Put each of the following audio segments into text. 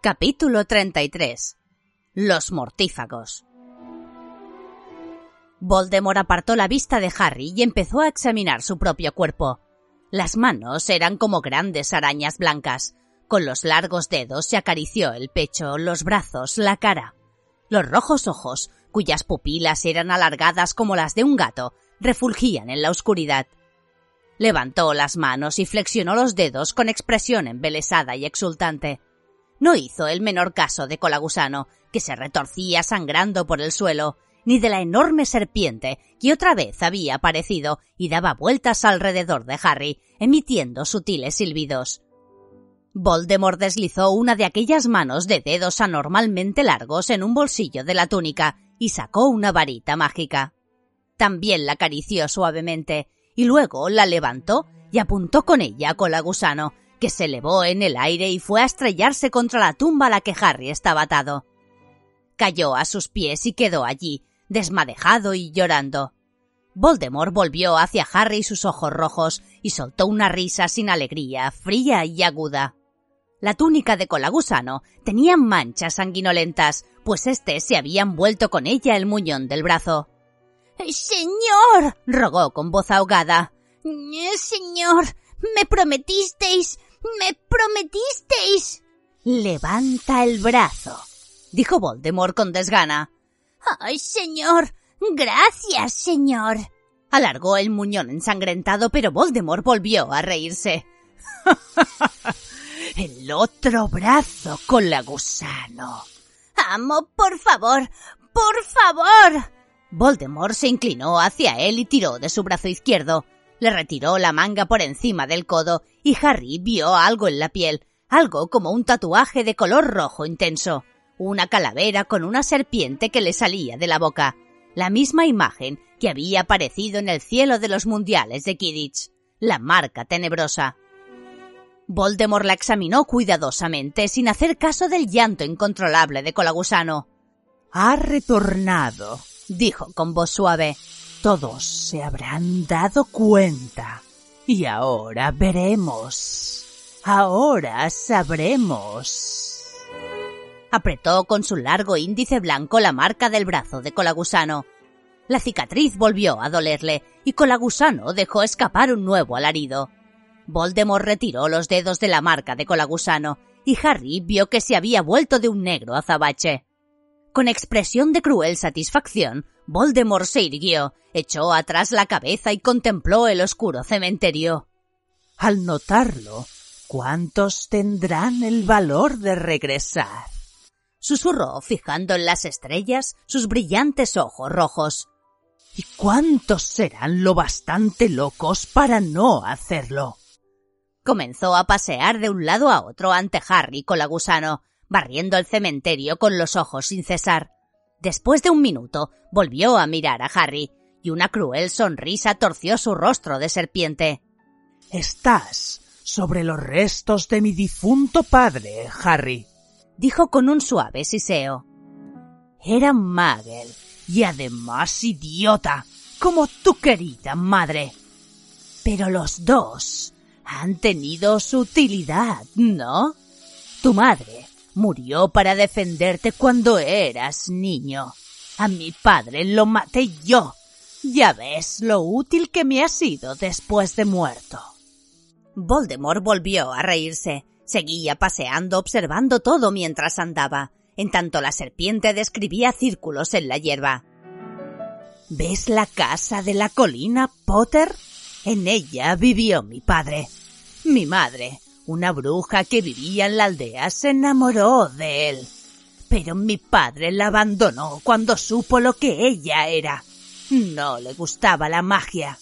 Capítulo 33 Los mortífagos Voldemort apartó la vista de Harry y empezó a examinar su propio cuerpo. Las manos eran como grandes arañas blancas. Con los largos dedos se acarició el pecho, los brazos, la cara. Los rojos ojos, cuyas pupilas eran alargadas como las de un gato, refulgían en la oscuridad. Levantó las manos y flexionó los dedos con expresión embelesada y exultante. No hizo el menor caso de Colagusano, que se retorcía sangrando por el suelo, ni de la enorme serpiente que otra vez había aparecido y daba vueltas alrededor de Harry, emitiendo sutiles silbidos. Voldemort deslizó una de aquellas manos de dedos anormalmente largos en un bolsillo de la túnica y sacó una varita mágica. También la acarició suavemente y luego la levantó y apuntó con ella a Colagusano, que se elevó en el aire y fue a estrellarse contra la tumba a la que Harry estaba atado. Cayó a sus pies y quedó allí, desmadejado y llorando. Voldemort volvió hacia Harry sus ojos rojos y soltó una risa sin alegría, fría y aguda. La túnica de Colagusano tenía manchas sanguinolentas, pues éste se había envuelto con ella el muñón del brazo. Señor, rogó con voz ahogada. Señor, me prometisteis ¡Me prometisteis! Levanta el brazo, dijo Voldemort con desgana. ¡Ay, señor! Gracias, señor. Alargó el muñón ensangrentado, pero Voldemort volvió a reírse. el otro brazo con la gusano. Amo, por favor, por favor. Voldemort se inclinó hacia él y tiró de su brazo izquierdo. Le retiró la manga por encima del codo y Harry vio algo en la piel, algo como un tatuaje de color rojo intenso, una calavera con una serpiente que le salía de la boca, la misma imagen que había aparecido en el cielo de los mundiales de Kidditch, la marca tenebrosa. Voldemort la examinó cuidadosamente sin hacer caso del llanto incontrolable de Colagusano. Ha retornado, dijo con voz suave. Todos se habrán dado cuenta. Y ahora veremos. Ahora sabremos. Apretó con su largo índice blanco la marca del brazo de Colagusano. La cicatriz volvió a dolerle y Colagusano dejó escapar un nuevo alarido. Voldemort retiró los dedos de la marca de Colagusano y Harry vio que se había vuelto de un negro azabache. Con expresión de cruel satisfacción, Voldemort se irguió, echó atrás la cabeza y contempló el oscuro cementerio. Al notarlo, ¿cuántos tendrán el valor de regresar? Susurró, fijando en las estrellas sus brillantes ojos rojos. ¿Y cuántos serán lo bastante locos para no hacerlo? Comenzó a pasear de un lado a otro ante Harry con la gusano, barriendo el cementerio con los ojos sin cesar. Después de un minuto, volvió a mirar a Harry, y una cruel sonrisa torció su rostro de serpiente. Estás sobre los restos de mi difunto padre, Harry, dijo con un suave siseo. Era Magel, y además idiota, como tu querida madre. Pero los dos han tenido su utilidad, ¿no? Tu madre Murió para defenderte cuando eras niño. A mi padre lo maté yo. Ya ves lo útil que me ha sido después de muerto. Voldemort volvió a reírse. Seguía paseando observando todo mientras andaba, en tanto la serpiente describía círculos en la hierba. ¿Ves la casa de la colina, Potter? En ella vivió mi padre. Mi madre una bruja que vivía en la aldea se enamoró de él. Pero mi padre la abandonó cuando supo lo que ella era. No le gustaba la magia.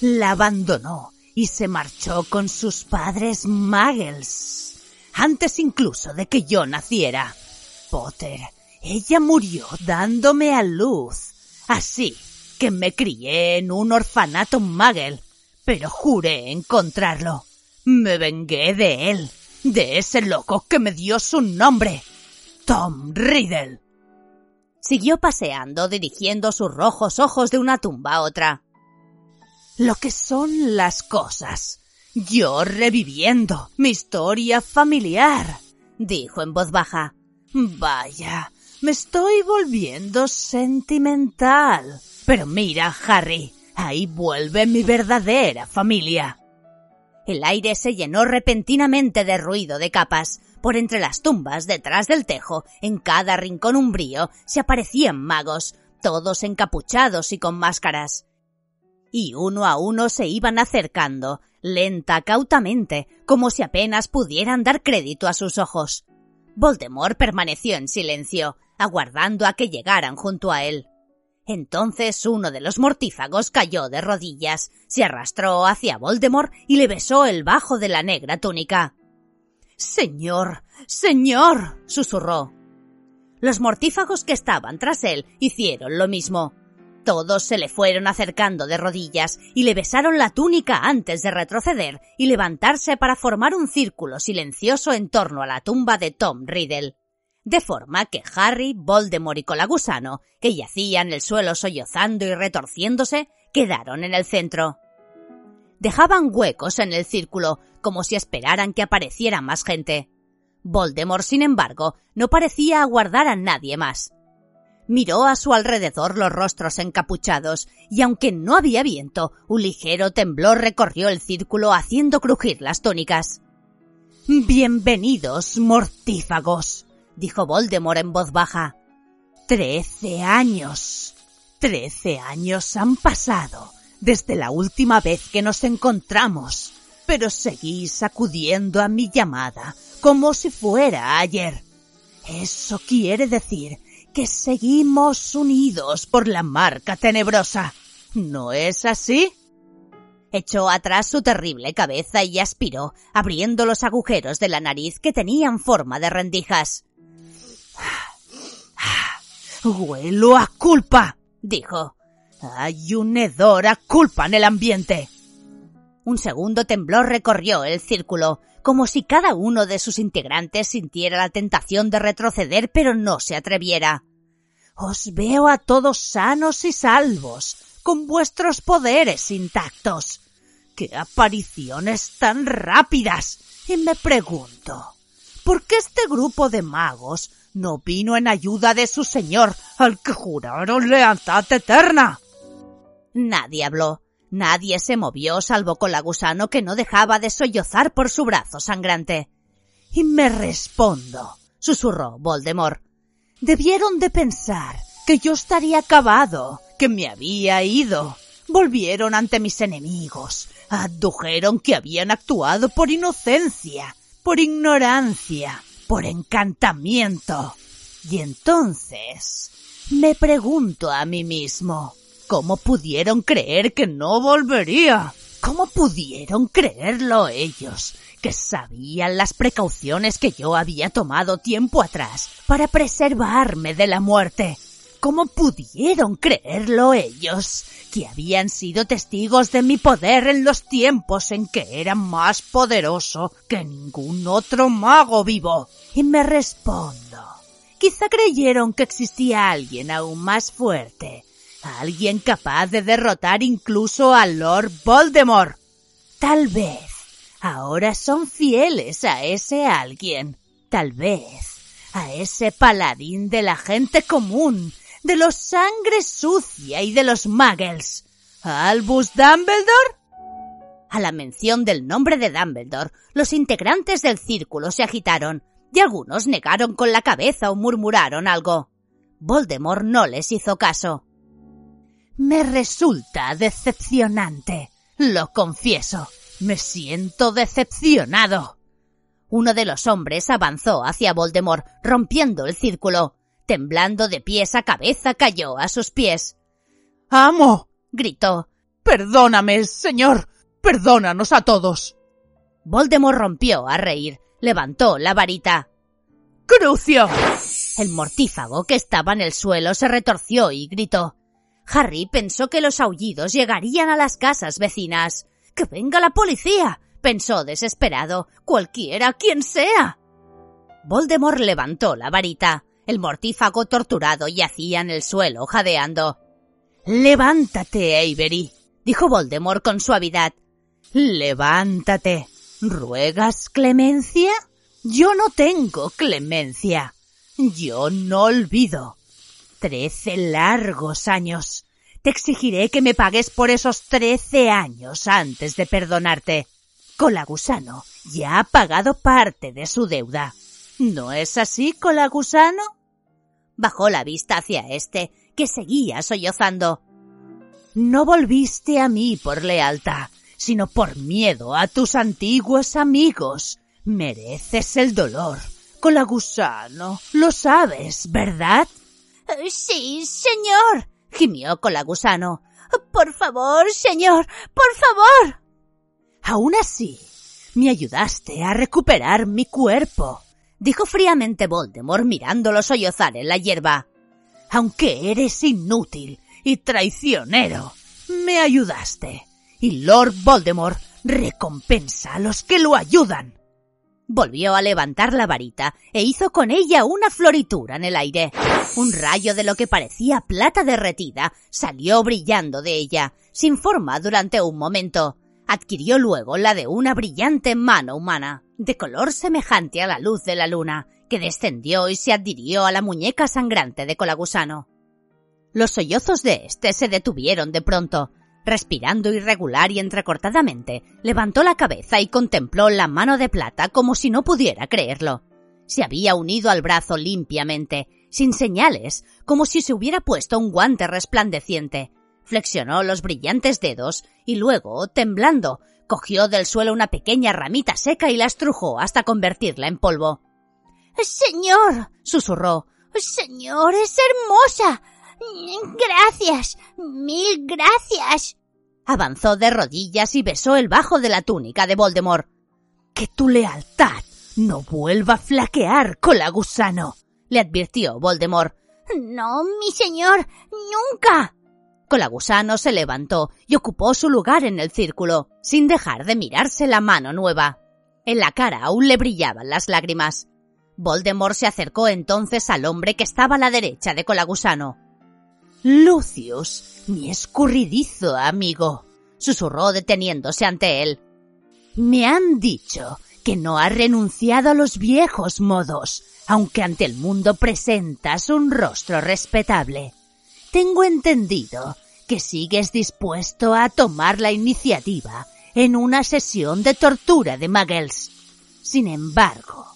La abandonó y se marchó con sus padres Muggles. Antes incluso de que yo naciera. Potter, ella murió dándome a luz. Así que me crié en un orfanato Muggle, pero juré encontrarlo. Me vengué de él, de ese loco que me dio su nombre, Tom Riddle. Siguió paseando, dirigiendo sus rojos ojos de una tumba a otra. Lo que son las cosas. Yo reviviendo mi historia familiar. dijo en voz baja. Vaya, me estoy volviendo sentimental. Pero mira, Harry, ahí vuelve mi verdadera familia. El aire se llenó repentinamente de ruido de capas. Por entre las tumbas, detrás del tejo, en cada rincón umbrío, se aparecían magos, todos encapuchados y con máscaras. Y uno a uno se iban acercando, lenta, cautamente, como si apenas pudieran dar crédito a sus ojos. Voldemort permaneció en silencio, aguardando a que llegaran junto a él. Entonces uno de los mortífagos cayó de rodillas, se arrastró hacia Voldemort y le besó el bajo de la negra túnica. Señor, señor, susurró. Los mortífagos que estaban tras él hicieron lo mismo. Todos se le fueron acercando de rodillas y le besaron la túnica antes de retroceder y levantarse para formar un círculo silencioso en torno a la tumba de Tom Riddle. De forma que Harry, Voldemort y Colagusano, que yacían en el suelo sollozando y retorciéndose, quedaron en el centro. Dejaban huecos en el círculo, como si esperaran que apareciera más gente. Voldemort, sin embargo, no parecía aguardar a nadie más. Miró a su alrededor los rostros encapuchados, y aunque no había viento, un ligero temblor recorrió el círculo haciendo crujir las túnicas. Bienvenidos, mortífagos, dijo Voldemort en voz baja. Trece años. Trece años han pasado desde la última vez que nos encontramos, pero seguís acudiendo a mi llamada como si fuera ayer. Eso quiere decir que seguimos unidos por la marca tenebrosa. ¿No es así? Echó atrás su terrible cabeza y aspiró, abriendo los agujeros de la nariz que tenían forma de rendijas. Huelo a culpa, dijo. Hay un hedor a culpa en el ambiente. Un segundo temblor recorrió el círculo, como si cada uno de sus integrantes sintiera la tentación de retroceder pero no se atreviera. Os veo a todos sanos y salvos, con vuestros poderes intactos. ¡Qué apariciones tan rápidas! Y me pregunto, ¿por qué este grupo de magos no vino en ayuda de su señor, al que juraron lealtad eterna? Nadie habló. Nadie se movió salvo con la gusano que no dejaba de sollozar por su brazo sangrante. Y me respondo, susurró Voldemort. Debieron de pensar que yo estaría acabado, que me había ido. Volvieron ante mis enemigos, adujeron que habían actuado por inocencia, por ignorancia, por encantamiento. Y entonces me pregunto a mí mismo, ¿Cómo pudieron creer que no volvería? ¿Cómo pudieron creerlo ellos? que sabían las precauciones que yo había tomado tiempo atrás para preservarme de la muerte. ¿Cómo pudieron creerlo ellos? Que habían sido testigos de mi poder en los tiempos en que era más poderoso que ningún otro mago vivo. Y me respondo. Quizá creyeron que existía alguien aún más fuerte, Alguien capaz de derrotar incluso a Lord Voldemort. Tal vez ahora son fieles a ese alguien. Tal vez a ese paladín de la gente común, de los sangre sucia y de los muggles. ¿Albus Dumbledore? A la mención del nombre de Dumbledore, los integrantes del círculo se agitaron, y algunos negaron con la cabeza o murmuraron algo. Voldemort no les hizo caso. Me resulta decepcionante. Lo confieso. Me siento decepcionado. Uno de los hombres avanzó hacia Voldemort, rompiendo el círculo. Temblando de pies a cabeza, cayó a sus pies. ¡Amo! gritó. Perdóname, señor. Perdónanos a todos. Voldemort rompió a reír. Levantó la varita. ¡Crucio! El mortífago que estaba en el suelo se retorció y gritó. Harry pensó que los aullidos llegarían a las casas vecinas. ¡Que venga la policía! pensó desesperado. Cualquiera, quien sea. Voldemort levantó la varita. El mortífago torturado yacía en el suelo, jadeando. Levántate, Avery, dijo Voldemort con suavidad. Levántate. ¿Ruegas clemencia? Yo no tengo clemencia. Yo no olvido. Trece largos años. Te exigiré que me pagues por esos trece años antes de perdonarte. Colagusano ya ha pagado parte de su deuda. ¿No es así, Colagusano? Bajó la vista hacia este, que seguía sollozando. No volviste a mí por lealtad, sino por miedo a tus antiguos amigos. Mereces el dolor. Colagusano, lo sabes, ¿verdad? Sí, señor, gimió Colagusano. Por favor, señor, por favor. Aún así, me ayudaste a recuperar mi cuerpo, dijo fríamente Voldemort mirándolo sollozar en la hierba. Aunque eres inútil y traicionero, me ayudaste. Y Lord Voldemort recompensa a los que lo ayudan. Volvió a levantar la varita e hizo con ella una floritura en el aire. Un rayo de lo que parecía plata derretida salió brillando de ella, sin forma durante un momento. Adquirió luego la de una brillante mano humana, de color semejante a la luz de la luna, que descendió y se adhirió a la muñeca sangrante de Colagusano. Los sollozos de éste se detuvieron de pronto, Respirando irregular y entrecortadamente, levantó la cabeza y contempló la mano de plata como si no pudiera creerlo. Se había unido al brazo limpiamente, sin señales, como si se hubiera puesto un guante resplandeciente. Flexionó los brillantes dedos y luego, temblando, cogió del suelo una pequeña ramita seca y la estrujó hasta convertirla en polvo. Señor, susurró. Señor, es hermosa. Gracias. Mil gracias. Avanzó de rodillas y besó el bajo de la túnica de Voldemort. Que tu lealtad no vuelva a flaquear, colagusano, le advirtió Voldemort. No, mi señor, nunca. Colagusano se levantó y ocupó su lugar en el círculo, sin dejar de mirarse la mano nueva. En la cara aún le brillaban las lágrimas. Voldemort se acercó entonces al hombre que estaba a la derecha de Colagusano. Lucius, mi escurridizo amigo, susurró deteniéndose ante él. Me han dicho que no has renunciado a los viejos modos, aunque ante el mundo presentas un rostro respetable. Tengo entendido que sigues dispuesto a tomar la iniciativa en una sesión de tortura de Muggles. Sin embargo,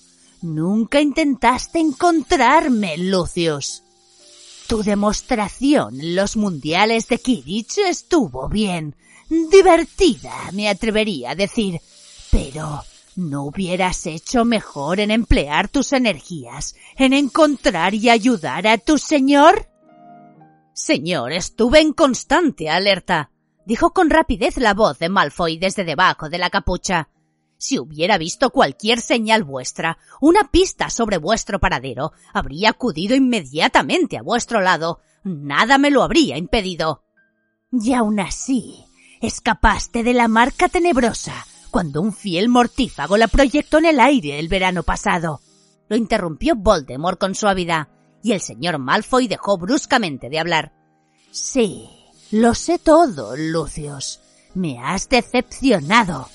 nunca intentaste encontrarme, Lucius. Tu demostración en los mundiales de Kidditch estuvo bien, divertida, me atrevería a decir, pero ¿no hubieras hecho mejor en emplear tus energías en encontrar y ayudar a tu señor? Señor, estuve en constante alerta, dijo con rapidez la voz de Malfoy desde debajo de la capucha. Si hubiera visto cualquier señal vuestra, una pista sobre vuestro paradero, habría acudido inmediatamente a vuestro lado. Nada me lo habría impedido. Y aún así, escapaste de la marca tenebrosa cuando un fiel mortífago la proyectó en el aire el verano pasado. Lo interrumpió Voldemort con suavidad, y el señor Malfoy dejó bruscamente de hablar. Sí, lo sé todo, Lucius. Me has decepcionado.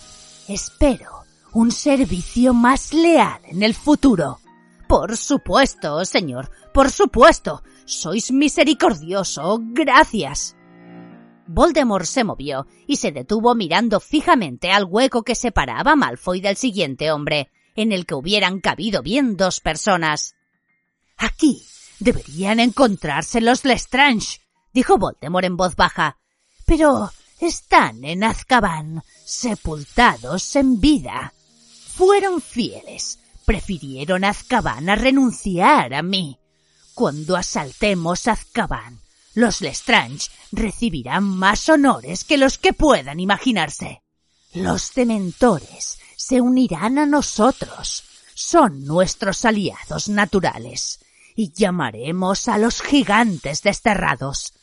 Espero un servicio más leal en el futuro. Por supuesto, señor, por supuesto. Sois misericordioso. Gracias. Voldemort se movió y se detuvo mirando fijamente al hueco que separaba Malfoy del siguiente hombre, en el que hubieran cabido bien dos personas. Aquí deberían encontrarse los Lestrange, dijo Voldemort en voz baja. Pero están en Azkaban, sepultados en vida fueron fieles. Prefirieron Azkaban a renunciar a mí. Cuando asaltemos Azkaban, los Lestrange recibirán más honores que los que puedan imaginarse. Los dementores se unirán a nosotros. Son nuestros aliados naturales. Y llamaremos a los gigantes desterrados.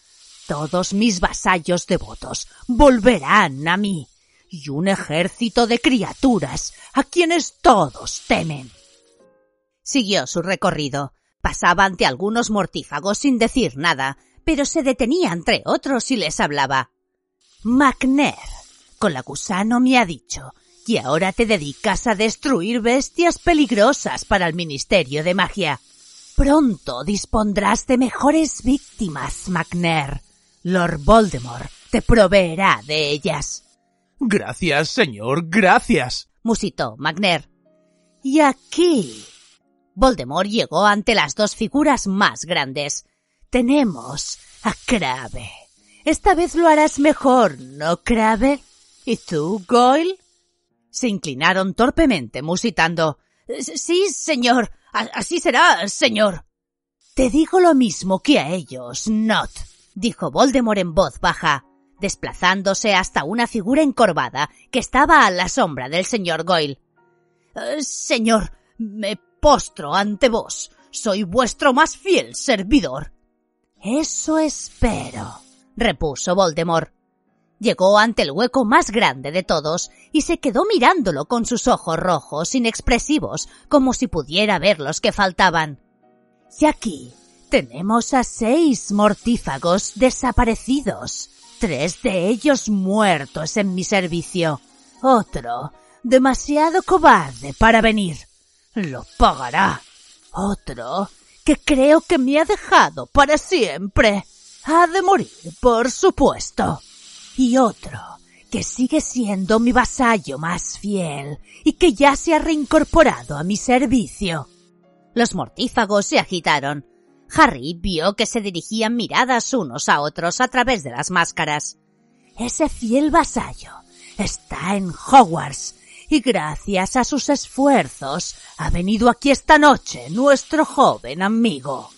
Todos mis vasallos devotos volverán a mí y un ejército de criaturas a quienes todos temen. Siguió su recorrido. Pasaba ante algunos mortífagos sin decir nada, pero se detenía entre otros y les hablaba. McNair, Colagusano me ha dicho y ahora te dedicas a destruir bestias peligrosas para el Ministerio de Magia. Pronto dispondrás de mejores víctimas, McNair. Lord Voldemort te proveerá de ellas. Gracias, señor, gracias. musitó McNair. Y aquí Voldemort llegó ante las dos figuras más grandes. tenemos a Crabbe. Esta vez lo harás mejor, ¿no, Crabbe? ¿Y tú, Goyle? Se inclinaron torpemente, musitando. Sí, señor. Así será, señor. Te digo lo mismo que a ellos, Not, dijo Voldemort en voz baja, desplazándose hasta una figura encorvada que estaba a la sombra del señor Goyle. Eh, señor, me postro ante vos. Soy vuestro más fiel servidor. Eso espero, repuso Voldemort. Llegó ante el hueco más grande de todos y se quedó mirándolo con sus ojos rojos, inexpresivos, como si pudiera ver los que faltaban. Y aquí tenemos a seis mortífagos desaparecidos, tres de ellos muertos en mi servicio, otro demasiado cobarde para venir. Lo pagará. Otro que creo que me ha dejado para siempre. Ha de morir, por supuesto. Y otro que sigue siendo mi vasallo más fiel y que ya se ha reincorporado a mi servicio. Los mortífagos se agitaron. Harry vio que se dirigían miradas unos a otros a través de las máscaras. Ese fiel vasallo está en Hogwarts y gracias a sus esfuerzos ha venido aquí esta noche nuestro joven amigo.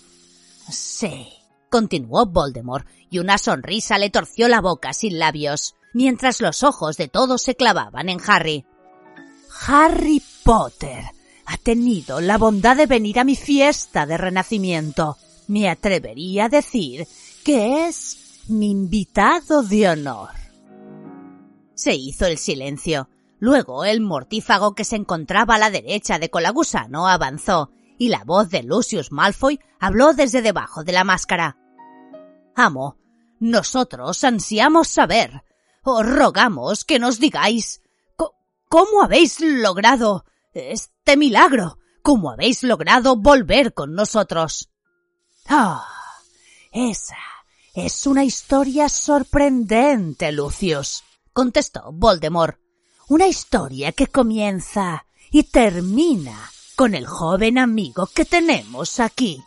Sí, continuó Voldemort, y una sonrisa le torció la boca sin labios, mientras los ojos de todos se clavaban en Harry. Harry Potter ha tenido la bondad de venir a mi fiesta de renacimiento. Me atrevería a decir que es mi invitado de honor. Se hizo el silencio. Luego el mortífago que se encontraba a la derecha de Colagusano avanzó, y la voz de Lucius Malfoy habló desde debajo de la máscara. Amo, nosotros ansiamos saber. Os rogamos que nos digáis cómo habéis logrado este milagro, cómo habéis logrado volver con nosotros. Ah, esa es una historia sorprendente, Lucius, contestó Voldemort. Una historia que comienza y termina con el joven amigo que tenemos aquí.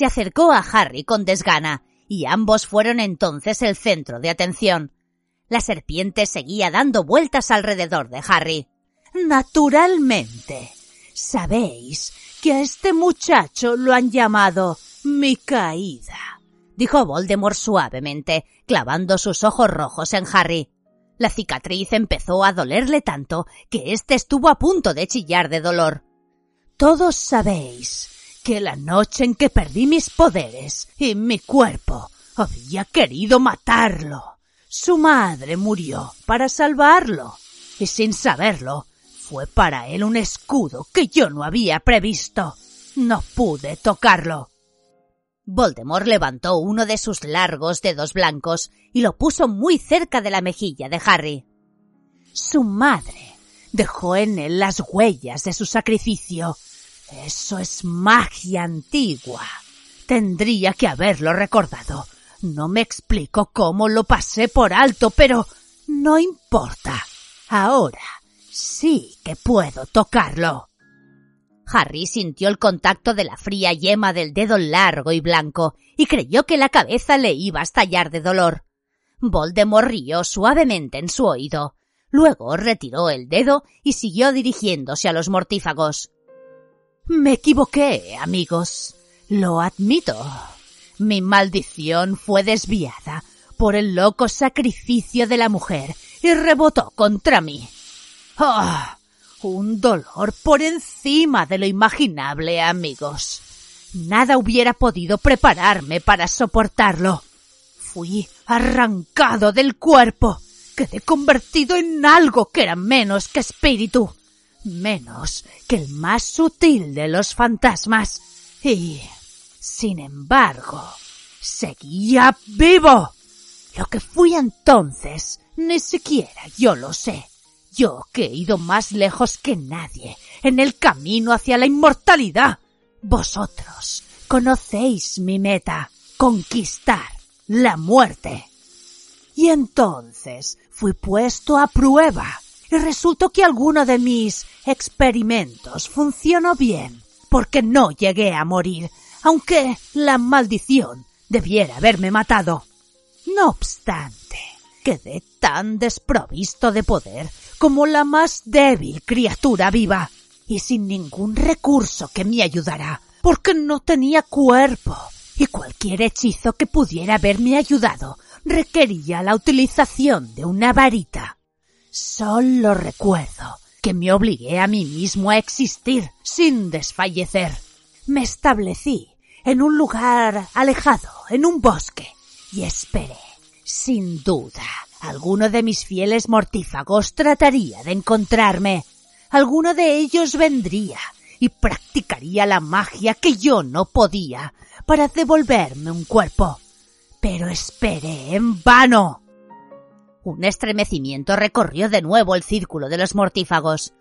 Se acercó a Harry con desgana, y ambos fueron entonces el centro de atención. La serpiente seguía dando vueltas alrededor de Harry. Naturalmente. Sabéis que a este muchacho lo han llamado mi caída, dijo Voldemort suavemente, clavando sus ojos rojos en Harry. La cicatriz empezó a dolerle tanto que éste estuvo a punto de chillar de dolor. Todos sabéis que la noche en que perdí mis poderes y mi cuerpo había querido matarlo. Su madre murió para salvarlo y sin saberlo fue para él un escudo que yo no había previsto. No pude tocarlo. Voldemort levantó uno de sus largos dedos blancos y lo puso muy cerca de la mejilla de Harry. Su madre dejó en él las huellas de su sacrificio. Eso es magia antigua. Tendría que haberlo recordado. No me explico cómo lo pasé por alto, pero no importa. Ahora sí que puedo tocarlo. Harry sintió el contacto de la fría yema del dedo largo y blanco y creyó que la cabeza le iba a estallar de dolor. Voldemort rió suavemente en su oído. Luego retiró el dedo y siguió dirigiéndose a los mortífagos. Me equivoqué, amigos. Lo admito. Mi maldición fue desviada por el loco sacrificio de la mujer y rebotó contra mí. ¡Ah! Un dolor por encima de lo imaginable, amigos. Nada hubiera podido prepararme para soportarlo. Fui arrancado del cuerpo. Quedé convertido en algo que era menos que espíritu, menos que el más sutil de los fantasmas. Y, sin embargo, seguía vivo. Lo que fui entonces, ni siquiera yo lo sé. Yo que he ido más lejos que nadie en el camino hacia la inmortalidad. Vosotros conocéis mi meta, conquistar la muerte. Y entonces fui puesto a prueba y resultó que alguno de mis experimentos funcionó bien, porque no llegué a morir, aunque la maldición debiera haberme matado. No obstante, quedé tan desprovisto de poder como la más débil criatura viva, y sin ningún recurso que me ayudara, porque no tenía cuerpo, y cualquier hechizo que pudiera haberme ayudado requería la utilización de una varita. Solo recuerdo que me obligué a mí mismo a existir sin desfallecer. Me establecí en un lugar alejado, en un bosque, y esperé. Sin duda, alguno de mis fieles mortífagos trataría de encontrarme. Alguno de ellos vendría y practicaría la magia que yo no podía para devolverme un cuerpo. Pero esperé en vano. Un estremecimiento recorrió de nuevo el círculo de los mortífagos.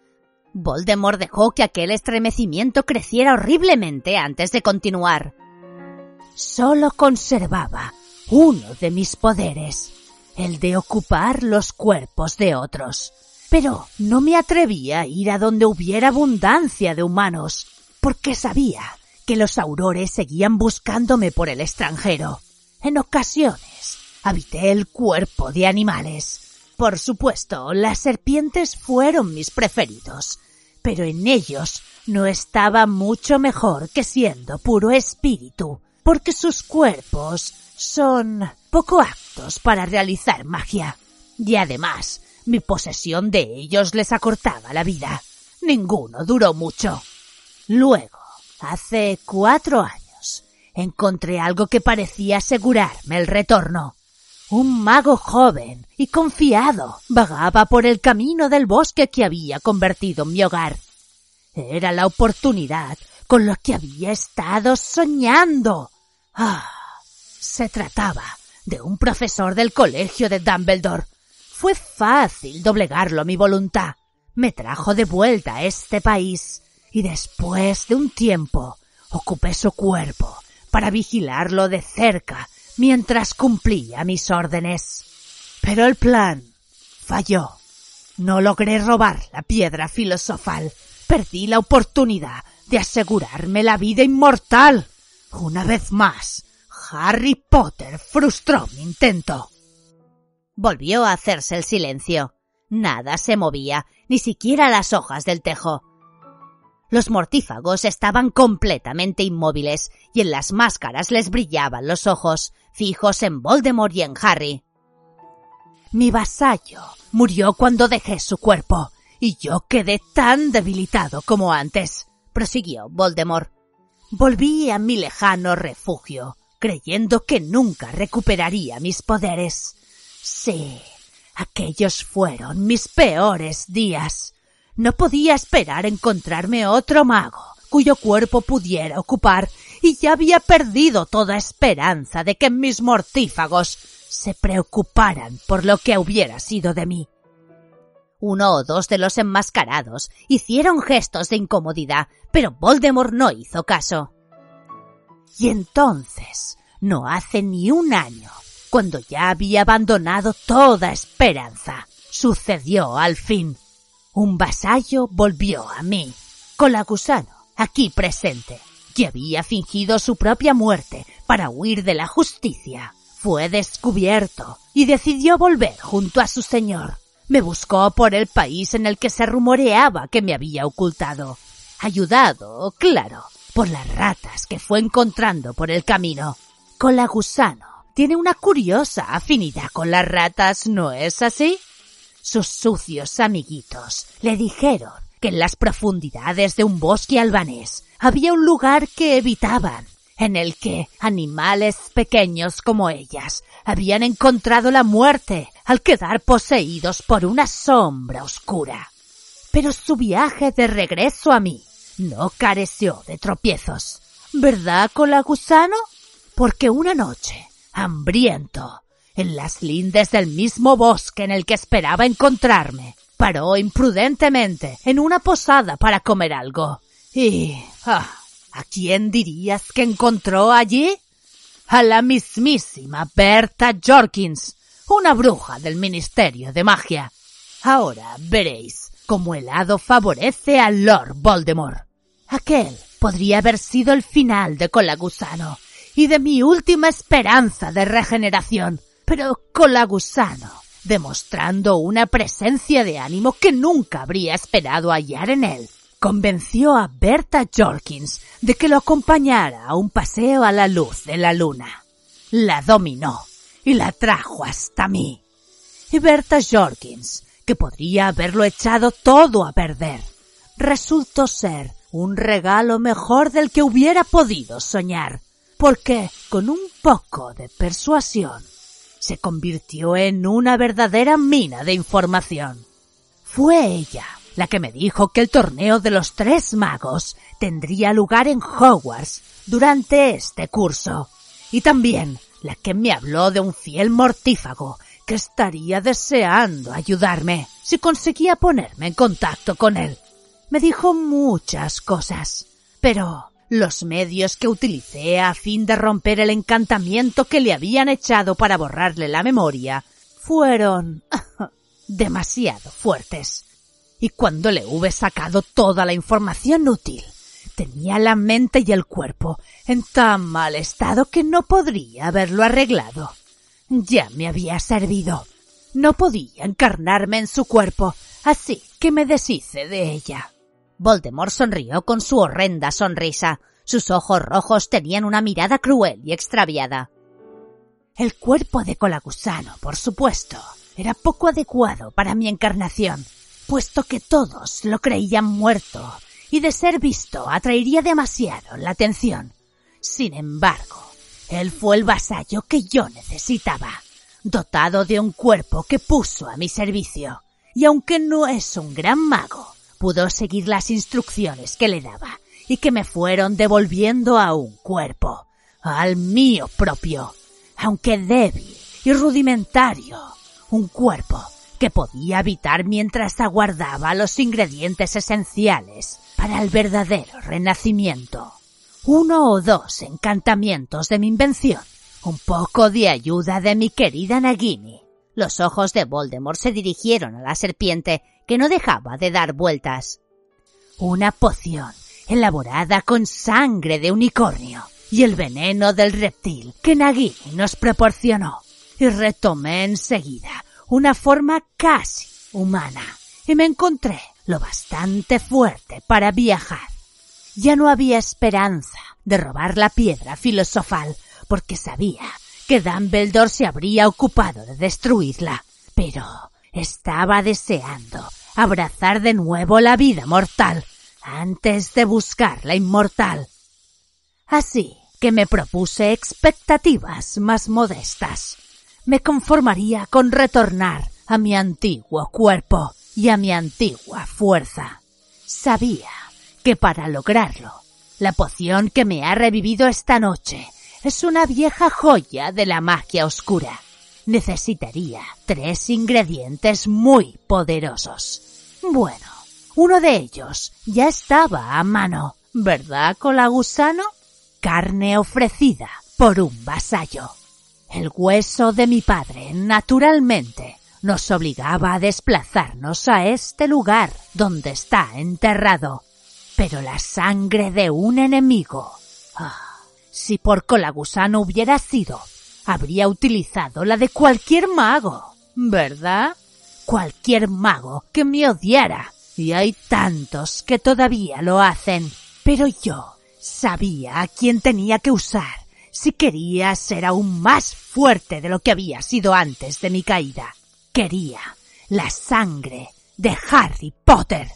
Voldemort dejó que aquel estremecimiento creciera horriblemente antes de continuar. Solo conservaba uno de mis poderes, el de ocupar los cuerpos de otros. Pero no me atrevía a ir a donde hubiera abundancia de humanos, porque sabía que los aurores seguían buscándome por el extranjero. En ocasiones habité el cuerpo de animales. Por supuesto, las serpientes fueron mis preferidos, pero en ellos no estaba mucho mejor que siendo puro espíritu, porque sus cuerpos son poco aptos para realizar magia. Y además, mi posesión de ellos les acortaba la vida. Ninguno duró mucho. Luego, hace cuatro años, encontré algo que parecía asegurarme el retorno. Un mago joven y confiado vagaba por el camino del bosque que había convertido en mi hogar. Era la oportunidad con la que había estado soñando. Ah, se trataba de un profesor del colegio de Dumbledore. Fue fácil doblegarlo a mi voluntad. Me trajo de vuelta a este país y después de un tiempo ocupé su cuerpo para vigilarlo de cerca mientras cumplía mis órdenes. Pero el plan falló. No logré robar la piedra filosofal. Perdí la oportunidad de asegurarme la vida inmortal. Una vez más, Harry Potter frustró mi intento. Volvió a hacerse el silencio. Nada se movía, ni siquiera las hojas del tejo. Los mortífagos estaban completamente inmóviles y en las máscaras les brillaban los ojos, fijos en Voldemort y en Harry. Mi vasallo murió cuando dejé su cuerpo y yo quedé tan debilitado como antes, prosiguió Voldemort. Volví a mi lejano refugio, creyendo que nunca recuperaría mis poderes. Sí, aquellos fueron mis peores días. No podía esperar encontrarme otro mago cuyo cuerpo pudiera ocupar y ya había perdido toda esperanza de que mis mortífagos se preocuparan por lo que hubiera sido de mí. Uno o dos de los enmascarados hicieron gestos de incomodidad, pero Voldemort no hizo caso. Y entonces, no hace ni un año, cuando ya había abandonado toda esperanza, sucedió al fin. Un vasallo volvió a mí, con la gusano, aquí presente, que había fingido su propia muerte para huir de la justicia. Fue descubierto y decidió volver junto a su señor. Me buscó por el país en el que se rumoreaba que me había ocultado. Ayudado, claro, por las ratas que fue encontrando por el camino. Con la gusano tiene una curiosa afinidad con las ratas, ¿no es así? Sus sucios amiguitos le dijeron que en las profundidades de un bosque albanés había un lugar que evitaban, en el que animales pequeños como ellas habían encontrado la muerte al quedar poseídos por una sombra oscura. Pero su viaje de regreso a mí no careció de tropiezos. ¿Verdad, cola gusano? Porque una noche, hambriento, en las lindes del mismo bosque en el que esperaba encontrarme, paró imprudentemente en una posada para comer algo. Y... Ah, ¿A quién dirías que encontró allí? A la mismísima Berta Jorkins, una bruja del Ministerio de Magia. Ahora veréis cómo el hado favorece a Lord Voldemort. Aquel podría haber sido el final de Colagusano y de mi última esperanza de regeneración. Pero Colagusano, demostrando una presencia de ánimo que nunca habría esperado hallar en él, convenció a Berta Jorkins de que lo acompañara a un paseo a la luz de la luna. La dominó y la trajo hasta mí. Y Berta Jorkins, que podría haberlo echado todo a perder, resultó ser un regalo mejor del que hubiera podido soñar, porque con un poco de persuasión se convirtió en una verdadera mina de información. Fue ella la que me dijo que el torneo de los tres magos tendría lugar en Hogwarts durante este curso, y también la que me habló de un fiel mortífago que estaría deseando ayudarme si conseguía ponerme en contacto con él. Me dijo muchas cosas, pero los medios que utilicé a fin de romper el encantamiento que le habían echado para borrarle la memoria fueron demasiado fuertes. Y cuando le hube sacado toda la información útil, tenía la mente y el cuerpo en tan mal estado que no podría haberlo arreglado. Ya me había servido. No podía encarnarme en su cuerpo, así que me deshice de ella. Voldemort sonrió con su horrenda sonrisa. Sus ojos rojos tenían una mirada cruel y extraviada. El cuerpo de Colagusano, por supuesto, era poco adecuado para mi encarnación, puesto que todos lo creían muerto y de ser visto atraería demasiado la atención. Sin embargo, él fue el vasallo que yo necesitaba, dotado de un cuerpo que puso a mi servicio, y aunque no es un gran mago, pudo seguir las instrucciones que le daba y que me fueron devolviendo a un cuerpo, al mío propio, aunque débil y rudimentario, un cuerpo que podía habitar mientras aguardaba los ingredientes esenciales para el verdadero renacimiento. Uno o dos encantamientos de mi invención, un poco de ayuda de mi querida Nagini. Los ojos de Voldemort se dirigieron a la serpiente que no dejaba de dar vueltas. Una poción elaborada con sangre de unicornio y el veneno del reptil que Nagini nos proporcionó. Y retomé enseguida una forma casi humana y me encontré lo bastante fuerte para viajar. Ya no había esperanza de robar la piedra filosofal porque sabía que Dumbledore se habría ocupado de destruirla, pero estaba deseando abrazar de nuevo la vida mortal antes de buscar la inmortal. Así que me propuse expectativas más modestas me conformaría con retornar a mi antiguo cuerpo y a mi antigua fuerza. Sabía que para lograrlo, la poción que me ha revivido esta noche es una vieja joya de la magia oscura. Necesitaría tres ingredientes muy poderosos. Bueno, uno de ellos ya estaba a mano, ¿verdad, colagusano? Carne ofrecida por un vasallo. El hueso de mi padre, naturalmente, nos obligaba a desplazarnos a este lugar donde está enterrado. Pero la sangre de un enemigo. Ah, si por Colagusano hubiera sido, habría utilizado la de cualquier mago, ¿verdad? Cualquier mago que me odiara. Y hay tantos que todavía lo hacen. Pero yo sabía a quién tenía que usar si quería ser aún más fuerte de lo que había sido antes de mi caída. Quería la sangre de Harry Potter.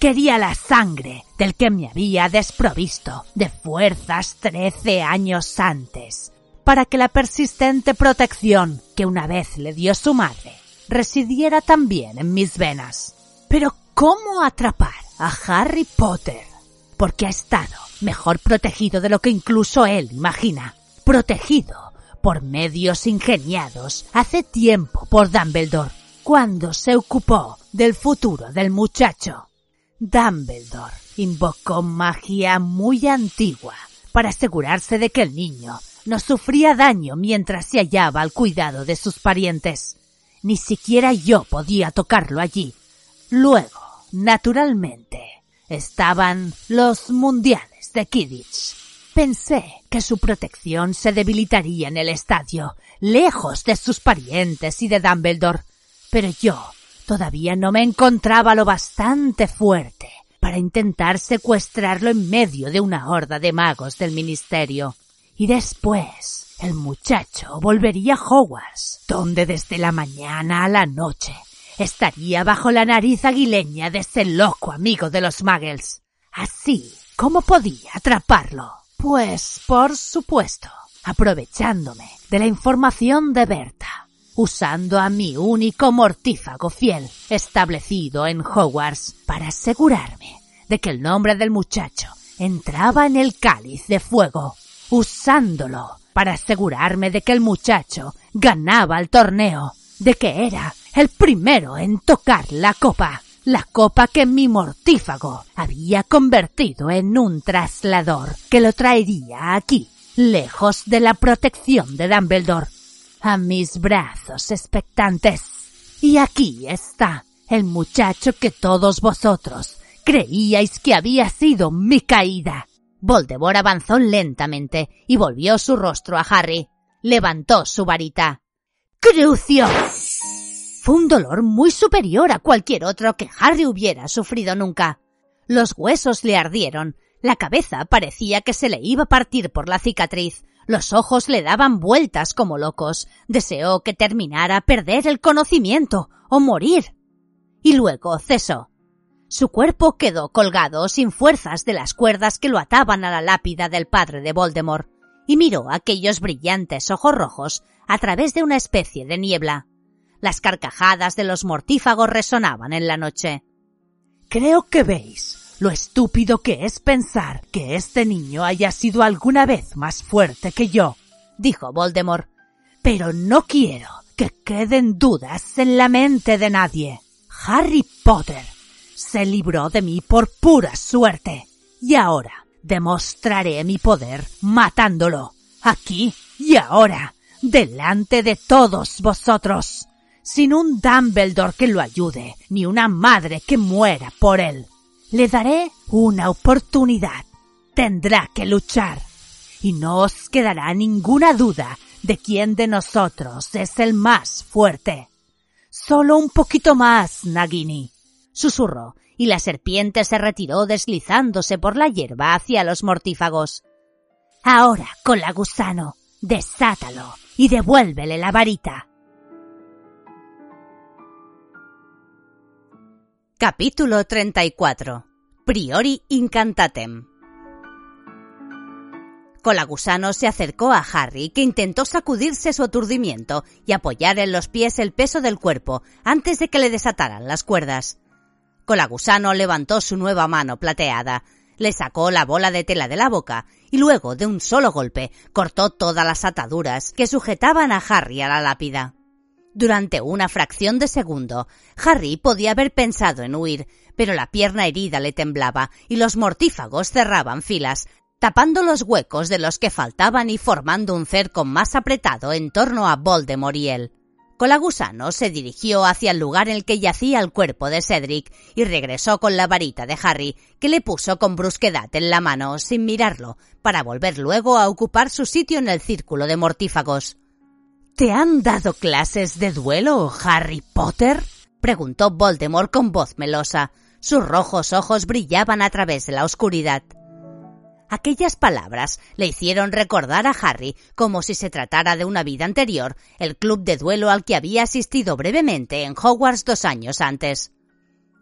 Quería la sangre del que me había desprovisto de fuerzas trece años antes, para que la persistente protección que una vez le dio su madre residiera también en mis venas. Pero ¿cómo atrapar a Harry Potter? Porque ha estado mejor protegido de lo que incluso él imagina protegido por medios ingeniados hace tiempo por Dumbledore. cuando se ocupó del futuro del muchacho. Dumbledore invocó magia muy antigua para asegurarse de que el niño no sufría daño mientras se hallaba al cuidado de sus parientes. Ni siquiera yo podía tocarlo allí. Luego, naturalmente, estaban los mundiales de Kidditch. Pensé que su protección se debilitaría en el estadio, lejos de sus parientes y de Dumbledore, pero yo todavía no me encontraba lo bastante fuerte para intentar secuestrarlo en medio de una horda de magos del ministerio. Y después el muchacho volvería a Hogwarts, donde desde la mañana a la noche estaría bajo la nariz aguileña de ese loco amigo de los muggles. Así, ¿cómo podía atraparlo? Pues, por supuesto, aprovechándome de la información de Berta, usando a mi único mortífago fiel establecido en Hogwarts para asegurarme de que el nombre del muchacho entraba en el cáliz de fuego, usándolo para asegurarme de que el muchacho ganaba el torneo, de que era el primero en tocar la copa, la copa que mi mortífago había convertido en un traslador que lo traería aquí, lejos de la protección de Dumbledore, a mis brazos expectantes. Y aquí está el muchacho que todos vosotros creíais que había sido mi caída. Voldemort avanzó lentamente y volvió su rostro a Harry. Levantó su varita. ¡Crucio! Fue un dolor muy superior a cualquier otro que Harry hubiera sufrido nunca. Los huesos le ardieron, la cabeza parecía que se le iba a partir por la cicatriz, los ojos le daban vueltas como locos, deseó que terminara perder el conocimiento o morir. Y luego cesó. Su cuerpo quedó colgado sin fuerzas de las cuerdas que lo ataban a la lápida del padre de Voldemort, y miró aquellos brillantes ojos rojos a través de una especie de niebla. Las carcajadas de los mortífagos resonaban en la noche. Creo que veis lo estúpido que es pensar que este niño haya sido alguna vez más fuerte que yo, dijo Voldemort. Pero no quiero que queden dudas en la mente de nadie. Harry Potter se libró de mí por pura suerte. Y ahora demostraré mi poder matándolo. Aquí y ahora, delante de todos vosotros. Sin un Dumbledore que lo ayude, ni una madre que muera por él. Le daré una oportunidad. Tendrá que luchar. Y no os quedará ninguna duda de quién de nosotros es el más fuerte. Solo un poquito más, Nagini susurró, y la serpiente se retiró deslizándose por la hierba hacia los mortífagos. Ahora, con la gusano, desátalo y devuélvele la varita. Capítulo 34 Priori Incantatem Colagusano se acercó a Harry, que intentó sacudirse su aturdimiento y apoyar en los pies el peso del cuerpo antes de que le desataran las cuerdas. Colagusano levantó su nueva mano plateada, le sacó la bola de tela de la boca y luego, de un solo golpe, cortó todas las ataduras que sujetaban a Harry a la lápida. Durante una fracción de segundo, Harry podía haber pensado en huir, pero la pierna herida le temblaba y los mortífagos cerraban filas, tapando los huecos de los que faltaban y formando un cerco más apretado en torno a Voldemort y él. Colagusano se dirigió hacia el lugar en el que yacía el cuerpo de Cedric y regresó con la varita de Harry, que le puso con brusquedad en la mano sin mirarlo, para volver luego a ocupar su sitio en el círculo de mortífagos. ¿Te han dado clases de duelo, Harry Potter? preguntó Voldemort con voz melosa. Sus rojos ojos brillaban a través de la oscuridad. Aquellas palabras le hicieron recordar a Harry, como si se tratara de una vida anterior, el club de duelo al que había asistido brevemente en Hogwarts dos años antes.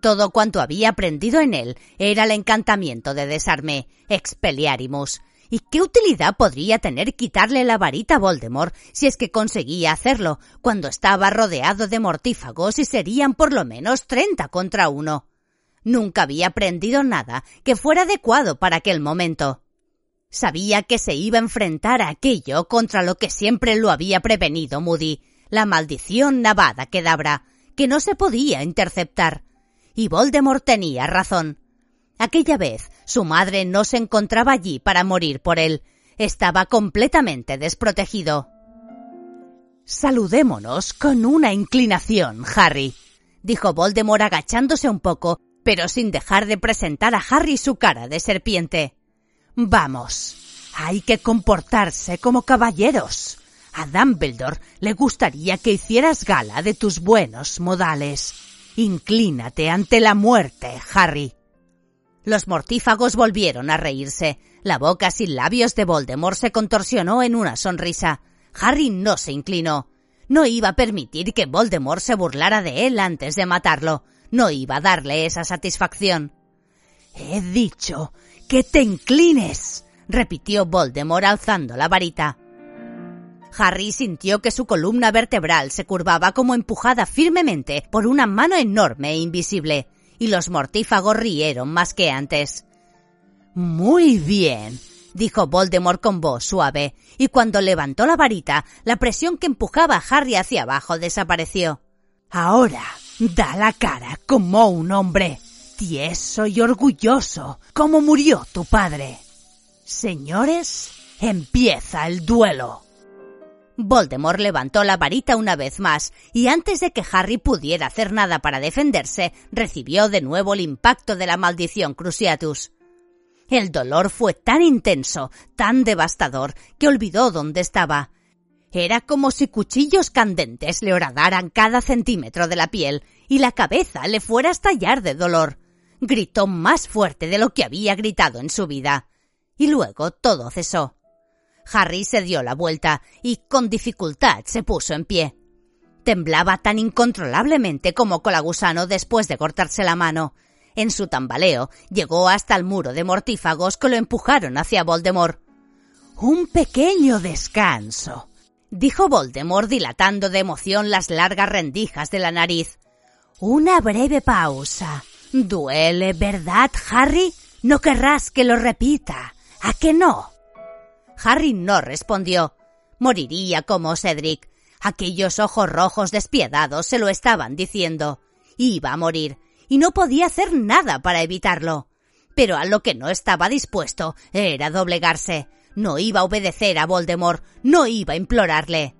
Todo cuanto había aprendido en él era el encantamiento de desarme, Expelliarmus. ¿Y qué utilidad podría tener quitarle la varita a Voldemort si es que conseguía hacerlo, cuando estaba rodeado de mortífagos y serían por lo menos treinta contra uno? Nunca había aprendido nada que fuera adecuado para aquel momento. Sabía que se iba a enfrentar a aquello contra lo que siempre lo había prevenido Moody, la maldición Navada Kedabra, que no se podía interceptar. Y Voldemort tenía razón. Aquella vez su madre no se encontraba allí para morir por él. Estaba completamente desprotegido. Saludémonos con una inclinación, Harry, dijo Voldemort agachándose un poco, pero sin dejar de presentar a Harry su cara de serpiente. Vamos, hay que comportarse como caballeros. A Dumbledore le gustaría que hicieras gala de tus buenos modales. Inclínate ante la muerte, Harry. Los mortífagos volvieron a reírse. La boca sin labios de Voldemort se contorsionó en una sonrisa. Harry no se inclinó. No iba a permitir que Voldemort se burlara de él antes de matarlo. No iba a darle esa satisfacción. He dicho que te inclines, repitió Voldemort alzando la varita. Harry sintió que su columna vertebral se curvaba como empujada firmemente por una mano enorme e invisible, y los mortífagos rieron más que antes. Muy bien, dijo Voldemort con voz suave, y cuando levantó la varita, la presión que empujaba a Harry hacia abajo desapareció. Ahora, da la cara como un hombre, tieso y orgulloso, como murió tu padre. Señores, empieza el duelo. Voldemort levantó la varita una vez más, y antes de que Harry pudiera hacer nada para defenderse, recibió de nuevo el impacto de la maldición Cruciatus. El dolor fue tan intenso, tan devastador, que olvidó dónde estaba. Era como si cuchillos candentes le horadaran cada centímetro de la piel, y la cabeza le fuera a estallar de dolor. Gritó más fuerte de lo que había gritado en su vida. Y luego todo cesó. Harry se dio la vuelta y con dificultad se puso en pie. Temblaba tan incontrolablemente como Colagusano después de cortarse la mano. En su tambaleo llegó hasta el muro de mortífagos que lo empujaron hacia Voldemort. Un pequeño descanso, dijo Voldemort dilatando de emoción las largas rendijas de la nariz. Una breve pausa. Duele, ¿verdad, Harry? No querrás que lo repita. ¿A qué no? Harry no respondió. Moriría como Cedric. Aquellos ojos rojos despiadados se lo estaban diciendo. Iba a morir, y no podía hacer nada para evitarlo. Pero a lo que no estaba dispuesto era doblegarse. No iba a obedecer a Voldemort, no iba a implorarle.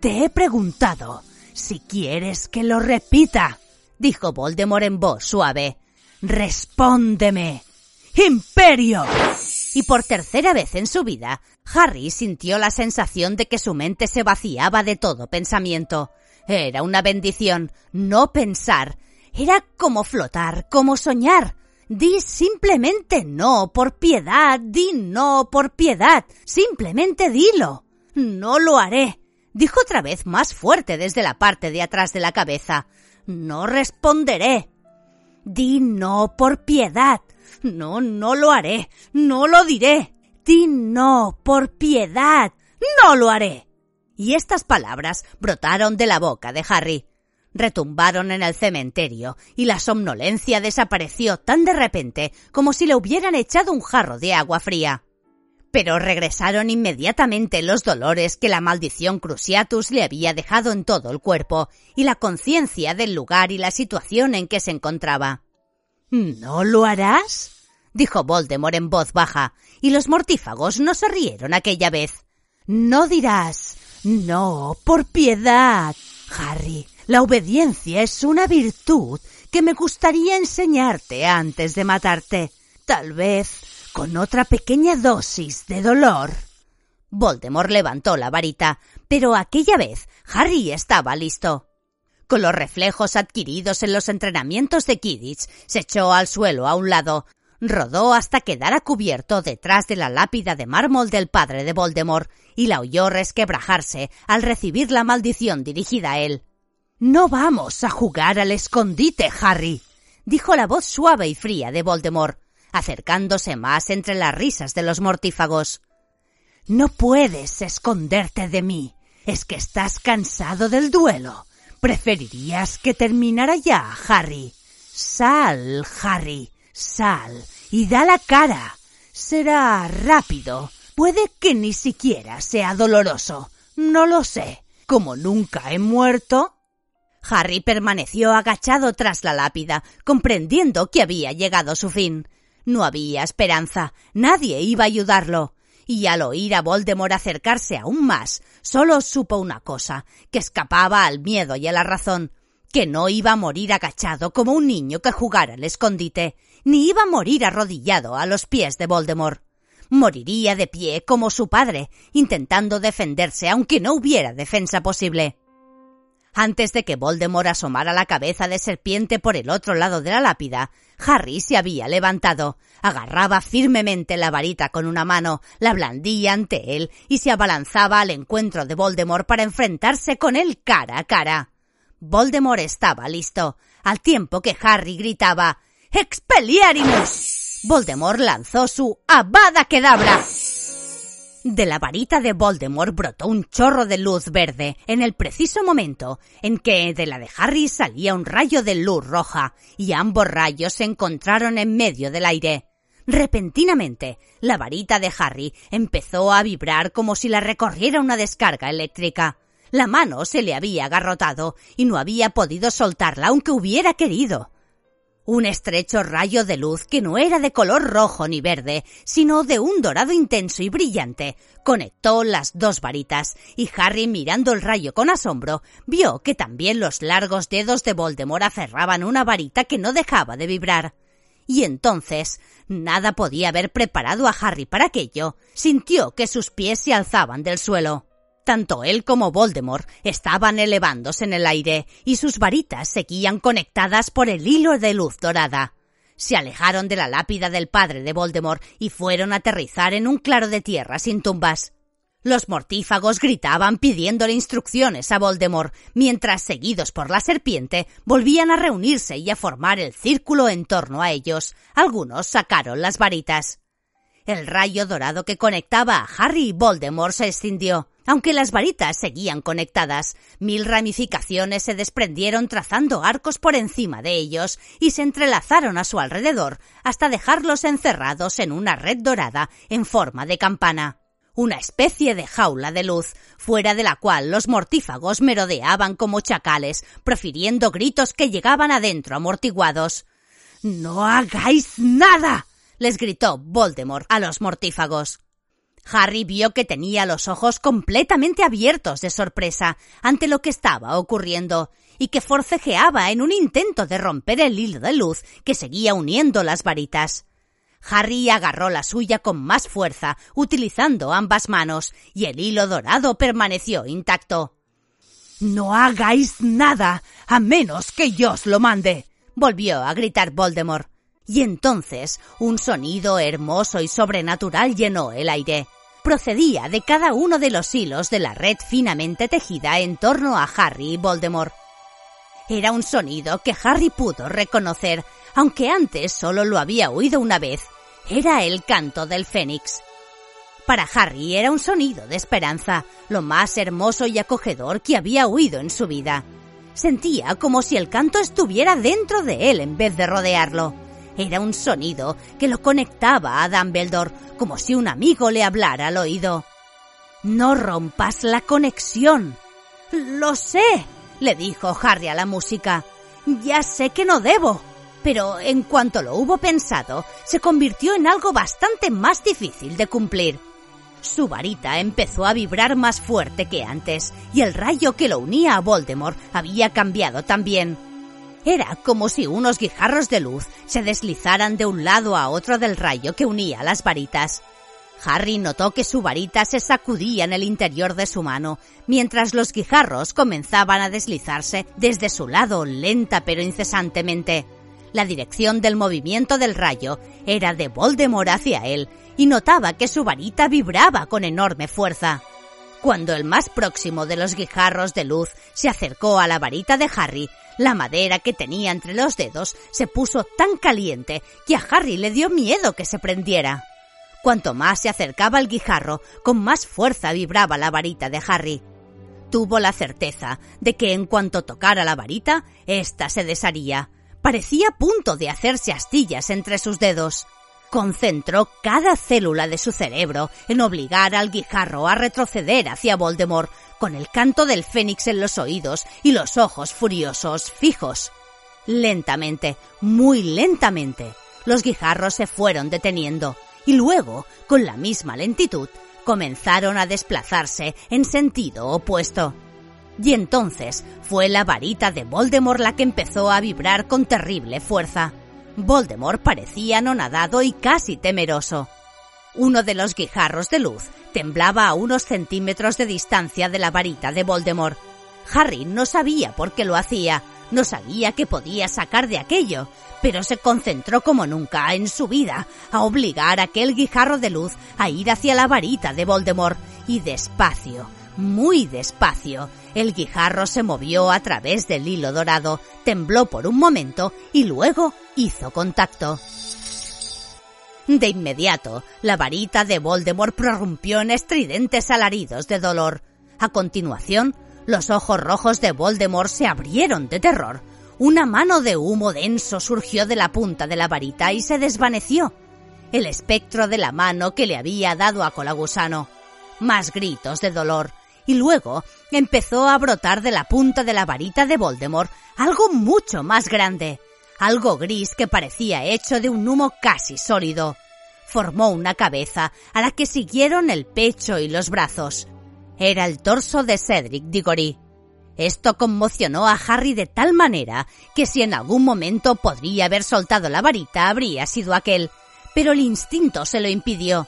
Te he preguntado si quieres que lo repita, dijo Voldemort en voz suave. Respóndeme. Imperio y por tercera vez en su vida, Harry sintió la sensación de que su mente se vaciaba de todo pensamiento. Era una bendición no pensar. Era como flotar, como soñar. Di simplemente no, por piedad, di no, por piedad. Simplemente dilo. No lo haré. Dijo otra vez más fuerte desde la parte de atrás de la cabeza. No responderé. Di no por piedad. No, no lo haré. No lo diré. Di no, por piedad. No lo haré. Y estas palabras brotaron de la boca de Harry. Retumbaron en el cementerio y la somnolencia desapareció tan de repente como si le hubieran echado un jarro de agua fría. Pero regresaron inmediatamente los dolores que la maldición Cruciatus le había dejado en todo el cuerpo y la conciencia del lugar y la situación en que se encontraba. ¿No lo harás? dijo Voldemort en voz baja, y los mortífagos no se rieron aquella vez. No dirás no, por piedad. Harry, la obediencia es una virtud que me gustaría enseñarte antes de matarte. Tal vez con otra pequeña dosis de dolor. Voldemort levantó la varita, pero aquella vez Harry estaba listo. Con los reflejos adquiridos en los entrenamientos de Kidditch, se echó al suelo a un lado, rodó hasta quedar a cubierto detrás de la lápida de mármol del padre de Voldemort y la oyó resquebrajarse al recibir la maldición dirigida a él. No vamos a jugar al escondite, Harry, dijo la voz suave y fría de Voldemort, acercándose más entre las risas de los mortífagos. No puedes esconderte de mí. Es que estás cansado del duelo. Preferirías que terminara ya, Harry. Sal, Harry. Sal y da la cara. Será rápido. Puede que ni siquiera sea doloroso. No lo sé. Como nunca he muerto. Harry permaneció agachado tras la lápida, comprendiendo que había llegado su fin. No había esperanza, nadie iba a ayudarlo. Y al oír a Voldemort acercarse aún más, solo supo una cosa, que escapaba al miedo y a la razón, que no iba a morir agachado como un niño que jugara al escondite, ni iba a morir arrodillado a los pies de Voldemort. Moriría de pie como su padre, intentando defenderse aunque no hubiera defensa posible. Antes de que Voldemort asomara la cabeza de serpiente por el otro lado de la lápida, Harry se había levantado, agarraba firmemente la varita con una mano, la blandía ante él y se abalanzaba al encuentro de Voldemort para enfrentarse con él cara a cara. Voldemort estaba listo, al tiempo que Harry gritaba ¡Expelliarmus! Voldemort lanzó su Avada Kedavra. De la varita de Voldemort brotó un chorro de luz verde en el preciso momento en que de la de Harry salía un rayo de luz roja y ambos rayos se encontraron en medio del aire. Repentinamente, la varita de Harry empezó a vibrar como si la recorriera una descarga eléctrica. La mano se le había agarrotado y no había podido soltarla aunque hubiera querido. Un estrecho rayo de luz que no era de color rojo ni verde, sino de un dorado intenso y brillante, conectó las dos varitas, y Harry, mirando el rayo con asombro, vio que también los largos dedos de Voldemort aferraban una varita que no dejaba de vibrar. Y entonces, nada podía haber preparado a Harry para aquello. Sintió que sus pies se alzaban del suelo. Tanto él como Voldemort estaban elevándose en el aire y sus varitas seguían conectadas por el hilo de luz dorada. Se alejaron de la lápida del padre de Voldemort y fueron a aterrizar en un claro de tierra sin tumbas. Los mortífagos gritaban pidiéndole instrucciones a Voldemort, mientras, seguidos por la serpiente, volvían a reunirse y a formar el círculo en torno a ellos. Algunos sacaron las varitas. El rayo dorado que conectaba a Harry y Voldemort se extindió. Aunque las varitas seguían conectadas, mil ramificaciones se desprendieron trazando arcos por encima de ellos y se entrelazaron a su alrededor hasta dejarlos encerrados en una red dorada en forma de campana. Una especie de jaula de luz, fuera de la cual los mortífagos merodeaban como chacales, profiriendo gritos que llegaban adentro amortiguados. No hagáis nada. Les gritó Voldemort a los mortífagos. Harry vio que tenía los ojos completamente abiertos de sorpresa ante lo que estaba ocurriendo y que forcejeaba en un intento de romper el hilo de luz que seguía uniendo las varitas. Harry agarró la suya con más fuerza, utilizando ambas manos, y el hilo dorado permaneció intacto. No hagáis nada, a menos que yo os lo mande, volvió a gritar Voldemort. Y entonces un sonido hermoso y sobrenatural llenó el aire procedía de cada uno de los hilos de la red finamente tejida en torno a Harry y Voldemort. Era un sonido que Harry pudo reconocer, aunque antes solo lo había oído una vez. Era el canto del Fénix. Para Harry era un sonido de esperanza, lo más hermoso y acogedor que había oído en su vida. Sentía como si el canto estuviera dentro de él en vez de rodearlo. Era un sonido que lo conectaba a Dumbledore, como si un amigo le hablara al oído. No rompas la conexión. Lo sé, le dijo Harry a la música. Ya sé que no debo. Pero en cuanto lo hubo pensado, se convirtió en algo bastante más difícil de cumplir. Su varita empezó a vibrar más fuerte que antes, y el rayo que lo unía a Voldemort había cambiado también. Era como si unos guijarros de luz se deslizaran de un lado a otro del rayo que unía las varitas. Harry notó que su varita se sacudía en el interior de su mano, mientras los guijarros comenzaban a deslizarse desde su lado lenta pero incesantemente. La dirección del movimiento del rayo era de Voldemort hacia él, y notaba que su varita vibraba con enorme fuerza. Cuando el más próximo de los guijarros de luz se acercó a la varita de Harry, la madera que tenía entre los dedos se puso tan caliente que a Harry le dio miedo que se prendiera. Cuanto más se acercaba al guijarro, con más fuerza vibraba la varita de Harry. Tuvo la certeza de que en cuanto tocara la varita, ésta se desharía. Parecía a punto de hacerse astillas entre sus dedos. concentró cada célula de su cerebro en obligar al guijarro a retroceder hacia Voldemort, con el canto del fénix en los oídos y los ojos furiosos fijos. Lentamente, muy lentamente, los guijarros se fueron deteniendo y luego, con la misma lentitud, comenzaron a desplazarse en sentido opuesto. Y entonces fue la varita de Voldemort la que empezó a vibrar con terrible fuerza. Voldemort parecía anonadado y casi temeroso. Uno de los guijarros de luz temblaba a unos centímetros de distancia de la varita de Voldemort. Harry no sabía por qué lo hacía, no sabía qué podía sacar de aquello, pero se concentró como nunca en su vida a obligar a aquel guijarro de luz a ir hacia la varita de Voldemort y despacio, muy despacio, el guijarro se movió a través del hilo dorado, tembló por un momento y luego hizo contacto. De inmediato, la varita de Voldemort prorrumpió en estridentes alaridos de dolor. A continuación, los ojos rojos de Voldemort se abrieron de terror. Una mano de humo denso surgió de la punta de la varita y se desvaneció. El espectro de la mano que le había dado a Colagusano. Más gritos de dolor. Y luego empezó a brotar de la punta de la varita de Voldemort algo mucho más grande. Algo gris que parecía hecho de un humo casi sólido. Formó una cabeza a la que siguieron el pecho y los brazos. Era el torso de Cedric Diggory. Esto conmocionó a Harry de tal manera que si en algún momento podría haber soltado la varita habría sido aquel, pero el instinto se lo impidió,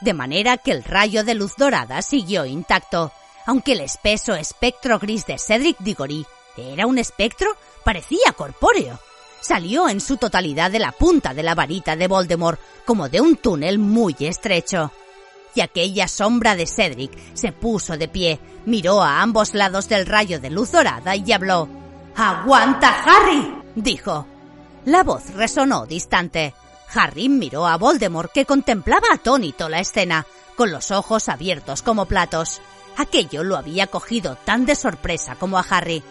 de manera que el rayo de luz dorada siguió intacto, aunque el espeso espectro gris de Cedric Diggory era un espectro, parecía corpóreo. Salió en su totalidad de la punta de la varita de Voldemort, como de un túnel muy estrecho y aquella sombra de Cedric se puso de pie, miró a ambos lados del rayo de luz dorada y habló. ¡Aguanta, Harry! dijo. La voz resonó distante. Harry miró a Voldemort que contemplaba atónito la escena, con los ojos abiertos como platos. Aquello lo había cogido tan de sorpresa como a Harry.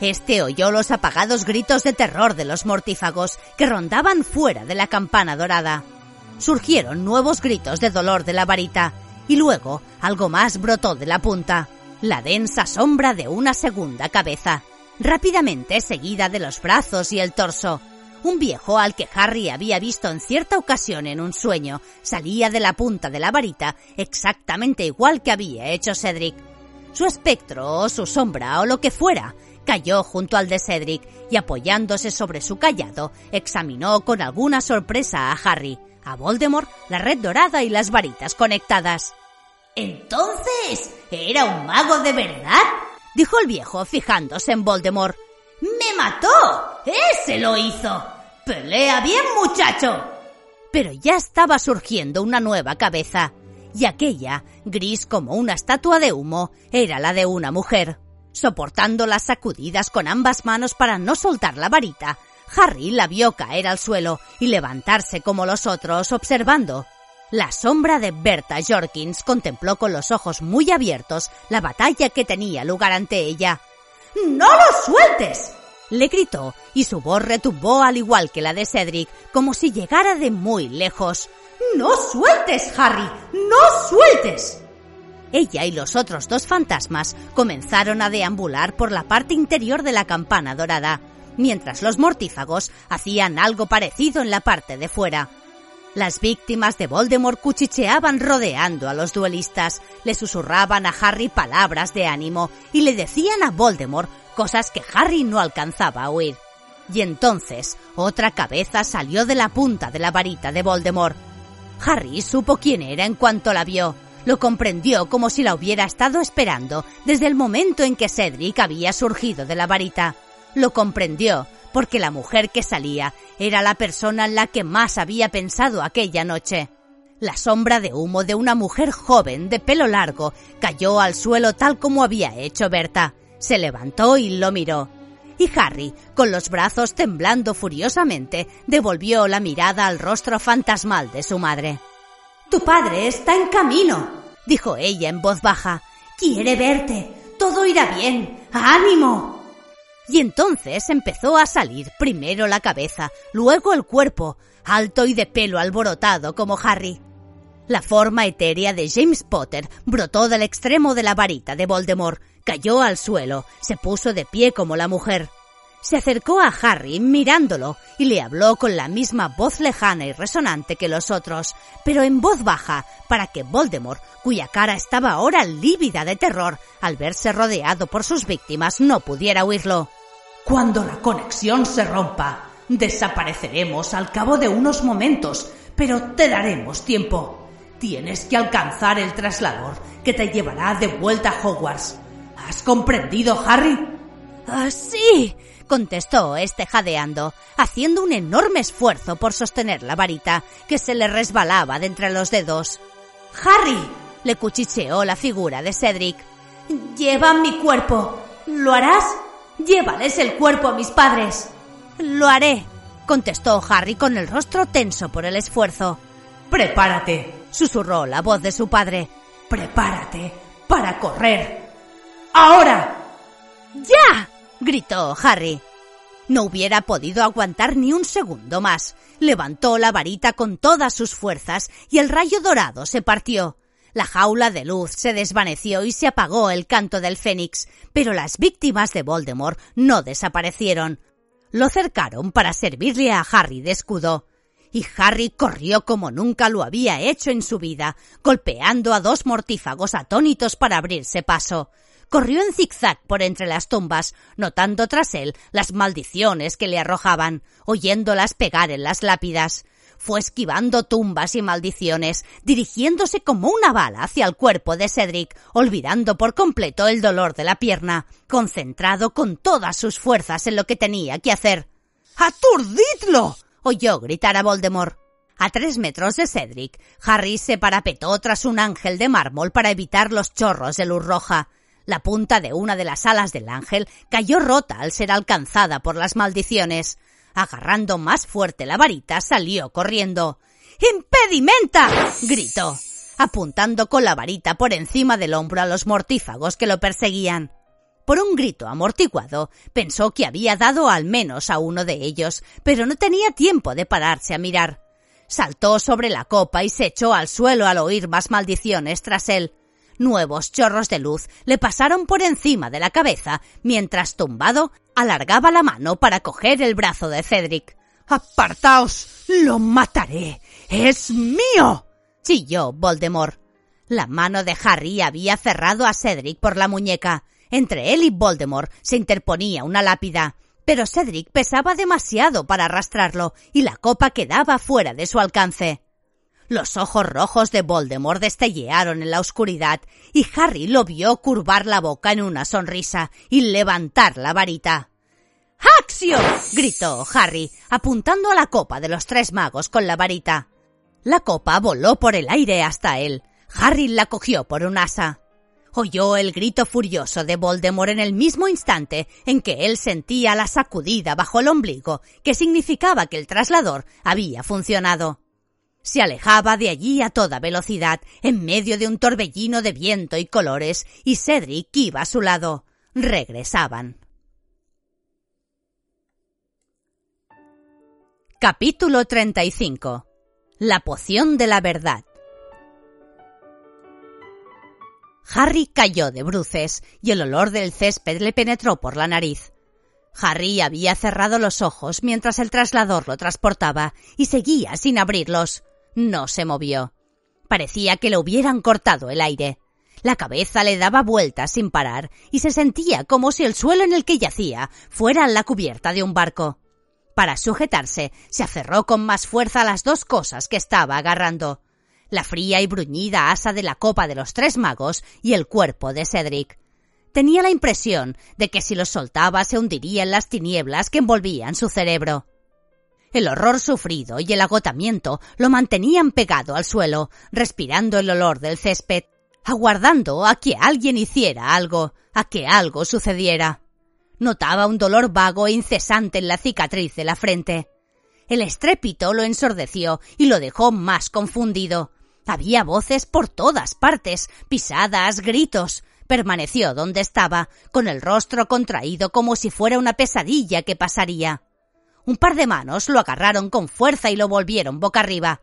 Este oyó los apagados gritos de terror de los mortífagos que rondaban fuera de la campana dorada surgieron nuevos gritos de dolor de la varita y luego algo más brotó de la punta, la densa sombra de una segunda cabeza, rápidamente seguida de los brazos y el torso. Un viejo al que Harry había visto en cierta ocasión en un sueño salía de la punta de la varita exactamente igual que había hecho Cedric. Su espectro o su sombra o lo que fuera cayó junto al de Cedric y apoyándose sobre su callado examinó con alguna sorpresa a Harry, a Voldemort, la red dorada y las varitas conectadas. Entonces, ¿era un mago de verdad? dijo el viejo fijándose en Voldemort. ¡Me mató! ¡Ese lo hizo! ¡Pelea bien, muchacho! Pero ya estaba surgiendo una nueva cabeza, y aquella, gris como una estatua de humo, era la de una mujer. Soportando las sacudidas con ambas manos para no soltar la varita, Harry la vio caer al suelo y levantarse como los otros observando. La sombra de Berta Jorkins contempló con los ojos muy abiertos la batalla que tenía lugar ante ella. ¡No lo sueltes! le gritó y su voz retumbó al igual que la de Cedric, como si llegara de muy lejos. ¡No sueltes, Harry! ¡No sueltes! Ella y los otros dos fantasmas comenzaron a deambular por la parte interior de la campana dorada mientras los mortífagos hacían algo parecido en la parte de fuera. Las víctimas de Voldemort cuchicheaban rodeando a los duelistas, le susurraban a Harry palabras de ánimo y le decían a Voldemort cosas que Harry no alcanzaba a oír. Y entonces otra cabeza salió de la punta de la varita de Voldemort. Harry supo quién era en cuanto la vio. Lo comprendió como si la hubiera estado esperando desde el momento en que Cedric había surgido de la varita. Lo comprendió, porque la mujer que salía era la persona en la que más había pensado aquella noche. La sombra de humo de una mujer joven de pelo largo cayó al suelo tal como había hecho Berta. Se levantó y lo miró. Y Harry, con los brazos temblando furiosamente, devolvió la mirada al rostro fantasmal de su madre. Tu padre está en camino, dijo ella en voz baja. Quiere verte. Todo irá bien. ¡Ánimo! Y entonces empezó a salir primero la cabeza, luego el cuerpo. alto y de pelo alborotado como Harry. La forma etérea de James Potter brotó del extremo de la varita de Voldemort, cayó al suelo, se puso de pie como la mujer. Se acercó a Harry mirándolo y le habló con la misma voz lejana y resonante que los otros, pero en voz baja, para que Voldemort, cuya cara estaba ahora lívida de terror al verse rodeado por sus víctimas, no pudiera oírlo. Cuando la conexión se rompa, desapareceremos al cabo de unos momentos, pero te daremos tiempo. Tienes que alcanzar el traslador que te llevará de vuelta a Hogwarts. ¿Has comprendido, Harry? Ah, sí, contestó este jadeando, haciendo un enorme esfuerzo por sostener la varita que se le resbalaba de entre los dedos. Harry, le cuchicheó la figura de Cedric. Lleva mi cuerpo. ¿Lo harás? Llévales el cuerpo a mis padres. Lo haré, contestó Harry con el rostro tenso por el esfuerzo. Prepárate, susurró la voz de su padre. Prepárate para correr. ¡Ahora! ¡Ya! Gritó Harry. No hubiera podido aguantar ni un segundo más. Levantó la varita con todas sus fuerzas y el rayo dorado se partió. La jaula de luz se desvaneció y se apagó el canto del fénix, pero las víctimas de Voldemort no desaparecieron. Lo cercaron para servirle a Harry de escudo y Harry corrió como nunca lo había hecho en su vida, golpeando a dos mortífagos atónitos para abrirse paso. Corrió en zigzag por entre las tumbas, notando tras él las maldiciones que le arrojaban, oyéndolas pegar en las lápidas. Fue esquivando tumbas y maldiciones, dirigiéndose como una bala hacia el cuerpo de Cedric, olvidando por completo el dolor de la pierna, concentrado con todas sus fuerzas en lo que tenía que hacer. ¡Aturdidlo! oyó gritar a Voldemort. A tres metros de Cedric, Harry se parapetó tras un ángel de mármol para evitar los chorros de luz roja. La punta de una de las alas del ángel cayó rota al ser alcanzada por las maldiciones. Agarrando más fuerte la varita, salió corriendo. ¡Impedimenta! gritó, apuntando con la varita por encima del hombro a los mortífagos que lo perseguían. Por un grito amortiguado, pensó que había dado al menos a uno de ellos, pero no tenía tiempo de pararse a mirar. Saltó sobre la copa y se echó al suelo al oír más maldiciones tras él. Nuevos chorros de luz le pasaron por encima de la cabeza, mientras tumbado alargaba la mano para coger el brazo de Cedric. ¡Apartaos! ¡Lo mataré! ¡Es mío! chilló Voldemort. La mano de Harry había cerrado a Cedric por la muñeca. Entre él y Voldemort se interponía una lápida, pero Cedric pesaba demasiado para arrastrarlo y la copa quedaba fuera de su alcance. Los ojos rojos de Voldemort destellearon en la oscuridad y Harry lo vio curvar la boca en una sonrisa y levantar la varita. ¡Axio! gritó Harry, apuntando a la copa de los tres magos con la varita. La copa voló por el aire hasta él. Harry la cogió por un asa oyó el grito furioso de Voldemort en el mismo instante en que él sentía la sacudida bajo el ombligo, que significaba que el traslador había funcionado. Se alejaba de allí a toda velocidad, en medio de un torbellino de viento y colores, y Cedric iba a su lado. Regresaban. Capítulo 35 La poción de la verdad Harry cayó de bruces y el olor del césped le penetró por la nariz. Harry había cerrado los ojos mientras el traslador lo transportaba y seguía sin abrirlos. No se movió. Parecía que le hubieran cortado el aire. La cabeza le daba vueltas sin parar y se sentía como si el suelo en el que yacía fuera la cubierta de un barco. Para sujetarse, se aferró con más fuerza a las dos cosas que estaba agarrando la fría y bruñida asa de la copa de los tres magos y el cuerpo de Cedric. Tenía la impresión de que si los soltaba se hundiría en las tinieblas que envolvían su cerebro. El horror sufrido y el agotamiento lo mantenían pegado al suelo, respirando el olor del césped, aguardando a que alguien hiciera algo, a que algo sucediera. Notaba un dolor vago e incesante en la cicatriz de la frente. El estrépito lo ensordeció y lo dejó más confundido. Había voces por todas partes, pisadas, gritos. Permaneció donde estaba, con el rostro contraído como si fuera una pesadilla que pasaría. Un par de manos lo agarraron con fuerza y lo volvieron boca arriba.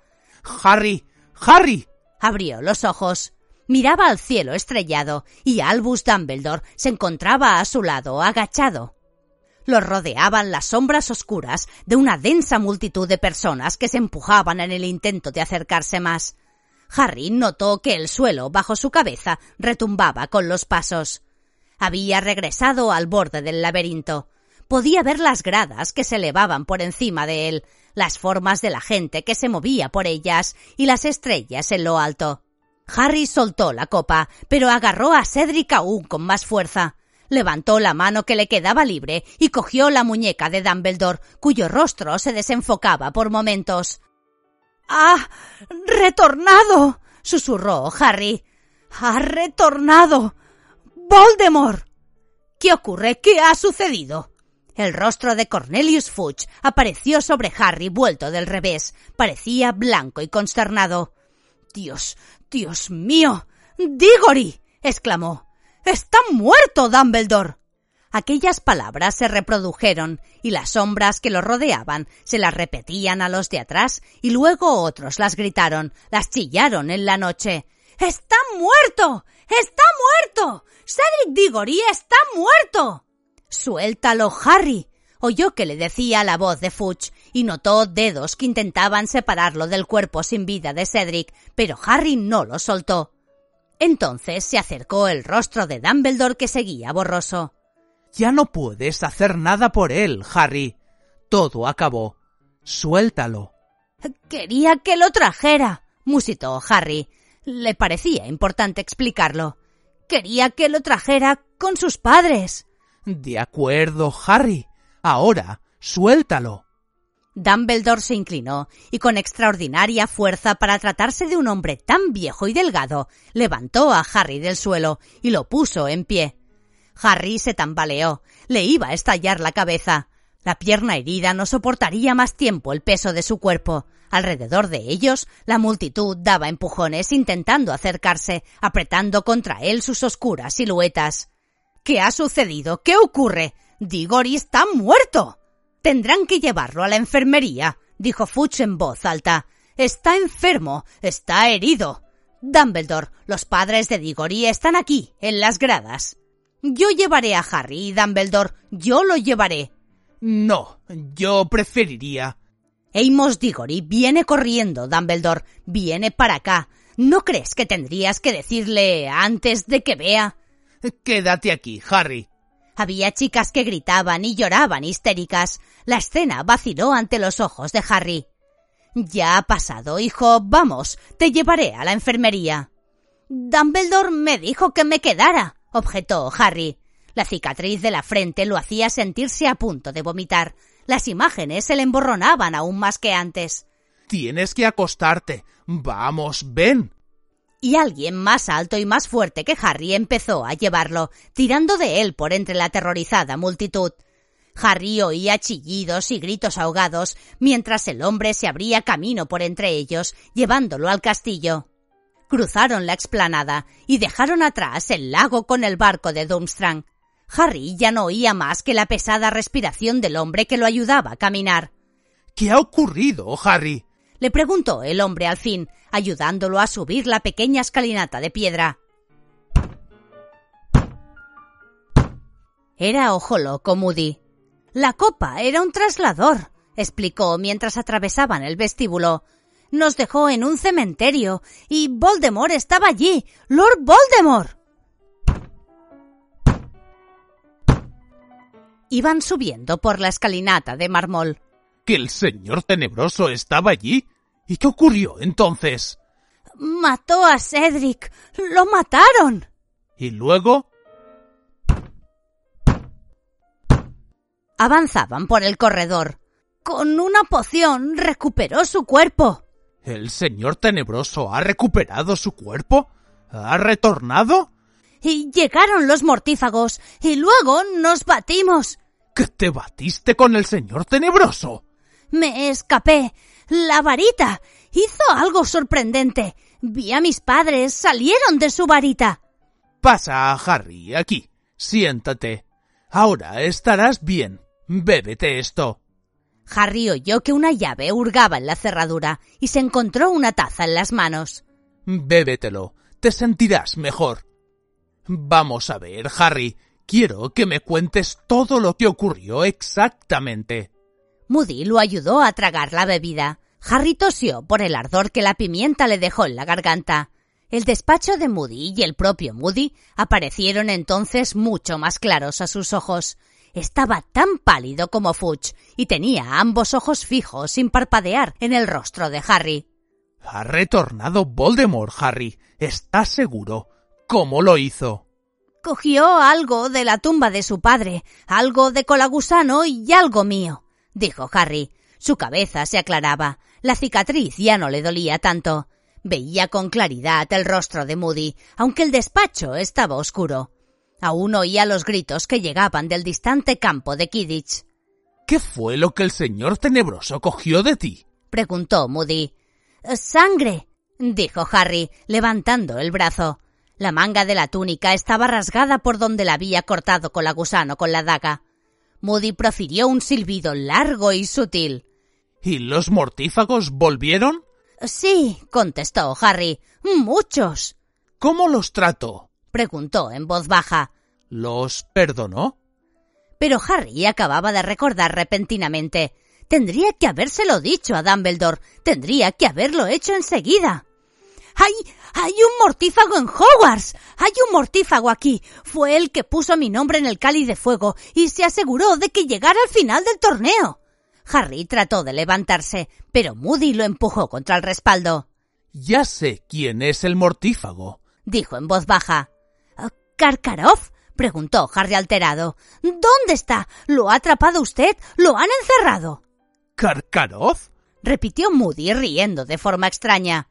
Harry. Harry. Abrió los ojos. Miraba al cielo estrellado y Albus Dumbledore se encontraba a su lado, agachado. Los rodeaban las sombras oscuras de una densa multitud de personas que se empujaban en el intento de acercarse más. Harry notó que el suelo bajo su cabeza retumbaba con los pasos. Había regresado al borde del laberinto. Podía ver las gradas que se elevaban por encima de él, las formas de la gente que se movía por ellas y las estrellas en lo alto. Harry soltó la copa, pero agarró a Cedric aún con más fuerza. Levantó la mano que le quedaba libre y cogió la muñeca de Dumbledore, cuyo rostro se desenfocaba por momentos. ¡Ha retornado! susurró Harry. ¡Ha retornado! ¡Voldemort! ¿Qué ocurre? ¿Qué ha sucedido? El rostro de Cornelius Fudge apareció sobre Harry vuelto del revés. Parecía blanco y consternado. Dios, Dios mío. Diggory. exclamó. Está muerto, Dumbledore. Aquellas palabras se reprodujeron y las sombras que lo rodeaban se las repetían a los de atrás y luego otros las gritaron, las chillaron en la noche. ¡Está muerto! ¡Está muerto! Cedric Diggory está muerto. Suéltalo, Harry. Oyó que le decía la voz de Fudge y notó dedos que intentaban separarlo del cuerpo sin vida de Cedric, pero Harry no lo soltó. Entonces se acercó el rostro de Dumbledore que seguía borroso. Ya no puedes hacer nada por él, Harry. Todo acabó. Suéltalo. Quería que lo trajera, musitó Harry. Le parecía importante explicarlo. Quería que lo trajera con sus padres. De acuerdo, Harry. Ahora, suéltalo. Dumbledore se inclinó y con extraordinaria fuerza para tratarse de un hombre tan viejo y delgado, levantó a Harry del suelo y lo puso en pie. Harry se tambaleó, le iba a estallar la cabeza. La pierna herida no soportaría más tiempo el peso de su cuerpo. Alrededor de ellos, la multitud daba empujones intentando acercarse, apretando contra él sus oscuras siluetas. ¿Qué ha sucedido? ¿Qué ocurre? Diggory está muerto. Tendrán que llevarlo a la enfermería, dijo Fuchs en voz alta. Está enfermo, está herido. Dumbledore, los padres de Diggory están aquí, en las gradas. Yo llevaré a Harry, Dumbledore, yo lo llevaré. No, yo preferiría. Amos Diggory viene corriendo, Dumbledore, viene para acá. ¿No crees que tendrías que decirle antes de que vea? Quédate aquí, Harry. Había chicas que gritaban y lloraban histéricas. La escena vaciló ante los ojos de Harry. Ya ha pasado, hijo. Vamos, te llevaré a la enfermería. Dumbledore me dijo que me quedara, objetó Harry. La cicatriz de la frente lo hacía sentirse a punto de vomitar. Las imágenes se le emborronaban aún más que antes. Tienes que acostarte. Vamos, ven y alguien más alto y más fuerte que Harry empezó a llevarlo, tirando de él por entre la aterrorizada multitud. Harry oía chillidos y gritos ahogados mientras el hombre se abría camino por entre ellos, llevándolo al castillo. Cruzaron la explanada y dejaron atrás el lago con el barco de Durmstrang. Harry ya no oía más que la pesada respiración del hombre que lo ayudaba a caminar. ¿Qué ha ocurrido, Harry? Le preguntó el hombre al fin, ayudándolo a subir la pequeña escalinata de piedra. Era ojo loco Moody. La copa era un traslador, explicó mientras atravesaban el vestíbulo. Nos dejó en un cementerio y Voldemort estaba allí. Lord Voldemort. Iban subiendo por la escalinata de mármol. ¿Que el señor tenebroso estaba allí? ¿Y qué ocurrió entonces? Mató a Cedric. Lo mataron. ¿Y luego? Avanzaban por el corredor. Con una poción recuperó su cuerpo. ¿El señor tenebroso ha recuperado su cuerpo? ¿Ha retornado? Y llegaron los mortífagos, y luego nos batimos. ¿Que te batiste con el señor tenebroso? Me escapé. La varita. Hizo algo sorprendente. Vi a mis padres. Salieron de su varita. Pasa, Harry, aquí. Siéntate. Ahora estarás bien. Bébete esto. Harry oyó que una llave hurgaba en la cerradura y se encontró una taza en las manos. Bébetelo, te sentirás mejor. Vamos a ver, Harry, quiero que me cuentes todo lo que ocurrió exactamente. Moody lo ayudó a tragar la bebida. Harry tosió por el ardor que la pimienta le dejó en la garganta. El despacho de Moody y el propio Moody aparecieron entonces mucho más claros a sus ojos. Estaba tan pálido como Fudge y tenía ambos ojos fijos sin parpadear en el rostro de Harry. Ha retornado Voldemort, Harry. ¿Estás seguro? ¿Cómo lo hizo? Cogió algo de la tumba de su padre, algo de colagusano y algo mío, dijo Harry. Su cabeza se aclaraba. La cicatriz ya no le dolía tanto. Veía con claridad el rostro de Moody, aunque el despacho estaba oscuro. Aún oía los gritos que llegaban del distante campo de Kidditch. ¿Qué fue lo que el señor tenebroso cogió de ti? preguntó Moody. Sangre, dijo Harry, levantando el brazo. La manga de la túnica estaba rasgada por donde la había cortado con la gusano con la daga. Moody profirió un silbido largo y sutil. ¿Y los mortífagos volvieron? Sí, contestó Harry. Muchos. ¿Cómo los trató? preguntó en voz baja. ¿Los perdonó? Pero Harry acababa de recordar repentinamente. Tendría que habérselo dicho a Dumbledore. Tendría que haberlo hecho enseguida. ¡Hay, hay un mortífago en Hogwarts! ¡Hay un mortífago aquí! Fue el que puso mi nombre en el cáliz de fuego y se aseguró de que llegara al final del torneo. Harry trató de levantarse, pero Moody lo empujó contra el respaldo. Ya sé quién es el mortífago, dijo en voz baja. ¿Karkaroff? preguntó Harry alterado. ¿Dónde está? ¿Lo ha atrapado usted? ¿Lo han encerrado? ¿Karkaroff? repitió Moody riendo de forma extraña.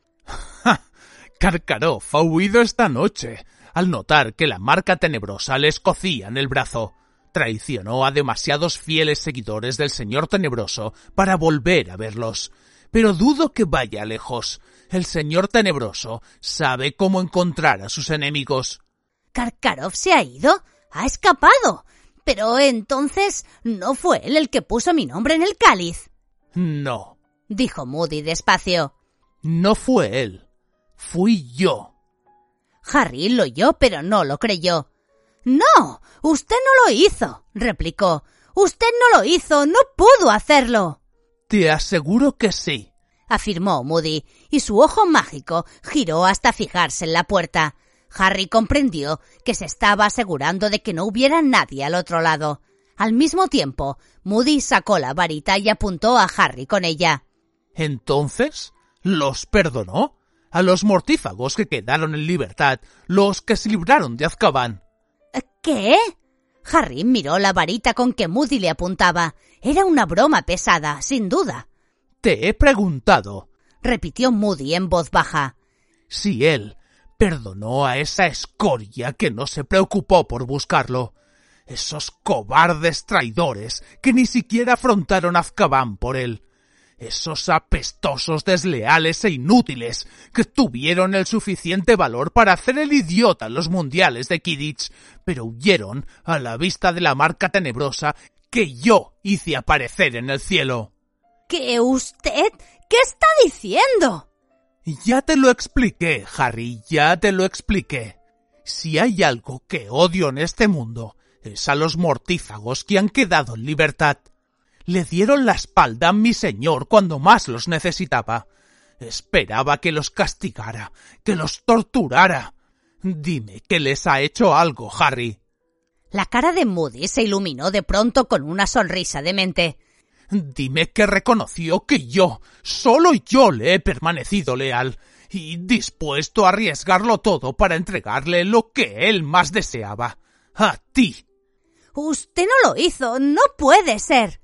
Karkaroff ha huido esta noche, al notar que la marca tenebrosa le escocía en el brazo. Traicionó a demasiados fieles seguidores del Señor Tenebroso para volver a verlos. Pero dudo que vaya lejos. El Señor Tenebroso sabe cómo encontrar a sus enemigos. Karkaroff se ha ido. Ha escapado. Pero entonces no fue él el que puso mi nombre en el cáliz. No, dijo Moody despacio. No fue él. Fui yo. Harry lo oyó, pero no lo creyó. No, usted no lo hizo, replicó. Usted no lo hizo, no pudo hacerlo. Te aseguro que sí, afirmó Moody, y su ojo mágico giró hasta fijarse en la puerta. Harry comprendió que se estaba asegurando de que no hubiera nadie al otro lado. Al mismo tiempo, Moody sacó la varita y apuntó a Harry con ella. Entonces, ¿los perdonó? A los mortífagos que quedaron en libertad, los que se libraron de Azkaban. ¿Qué? Harry miró la varita con que Moody le apuntaba. Era una broma pesada, sin duda. Te he preguntado, repitió Moody en voz baja. Si él perdonó a esa escoria que no se preocupó por buscarlo. Esos cobardes traidores que ni siquiera afrontaron Azkaban por él. Esos apestosos desleales e inútiles que tuvieron el suficiente valor para hacer el idiota en los mundiales de Kidditch, pero huyeron a la vista de la marca tenebrosa que yo hice aparecer en el cielo. ¿Qué usted? ¿Qué está diciendo? Ya te lo expliqué, Harry, ya te lo expliqué. Si hay algo que odio en este mundo, es a los mortífagos que han quedado en libertad. Le dieron la espalda a mi señor cuando más los necesitaba. Esperaba que los castigara, que los torturara. Dime que les ha hecho algo, Harry. La cara de Moody se iluminó de pronto con una sonrisa demente. Dime que reconoció que yo, solo yo le he permanecido leal y dispuesto a arriesgarlo todo para entregarle lo que él más deseaba. A ti. Usted no lo hizo. No puede ser.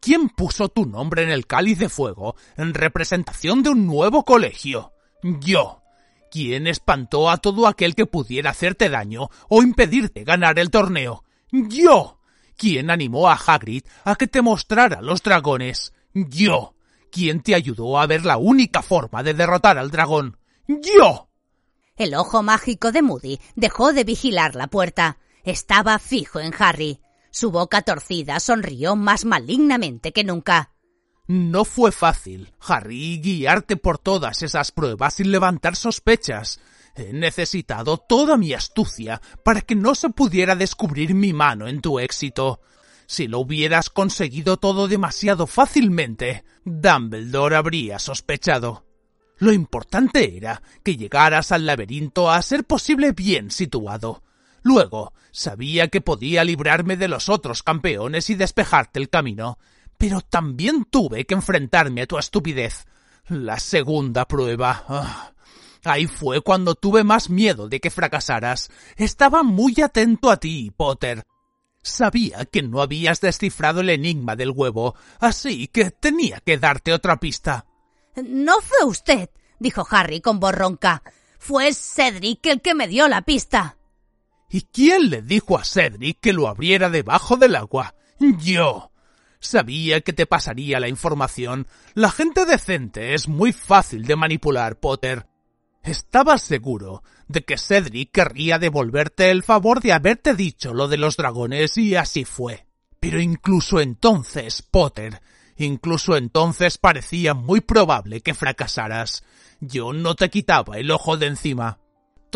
¿Quién puso tu nombre en el cáliz de fuego en representación de un nuevo colegio? Yo. ¿Quién espantó a todo aquel que pudiera hacerte daño o impedirte ganar el torneo? Yo. ¿Quién animó a Hagrid a que te mostrara los dragones? Yo. ¿Quién te ayudó a ver la única forma de derrotar al dragón? Yo. El ojo mágico de Moody dejó de vigilar la puerta. Estaba fijo en Harry. Su boca torcida sonrió más malignamente que nunca. No fue fácil, Harry, guiarte por todas esas pruebas sin levantar sospechas. He necesitado toda mi astucia para que no se pudiera descubrir mi mano en tu éxito. Si lo hubieras conseguido todo demasiado fácilmente, Dumbledore habría sospechado. Lo importante era que llegaras al laberinto a ser posible bien situado. Luego, sabía que podía librarme de los otros campeones y despejarte el camino, pero también tuve que enfrentarme a tu estupidez. La segunda prueba. Ah, ahí fue cuando tuve más miedo de que fracasaras. Estaba muy atento a ti, Potter. Sabía que no habías descifrado el enigma del huevo, así que tenía que darte otra pista. No fue usted, dijo Harry con voz ronca. Fue Cedric el que me dio la pista. ¿Y quién le dijo a Cedric que lo abriera debajo del agua? Yo. Sabía que te pasaría la información. La gente decente es muy fácil de manipular, Potter. Estaba seguro de que Cedric querría devolverte el favor de haberte dicho lo de los dragones y así fue. Pero incluso entonces, Potter, incluso entonces parecía muy probable que fracasaras. Yo no te quitaba el ojo de encima.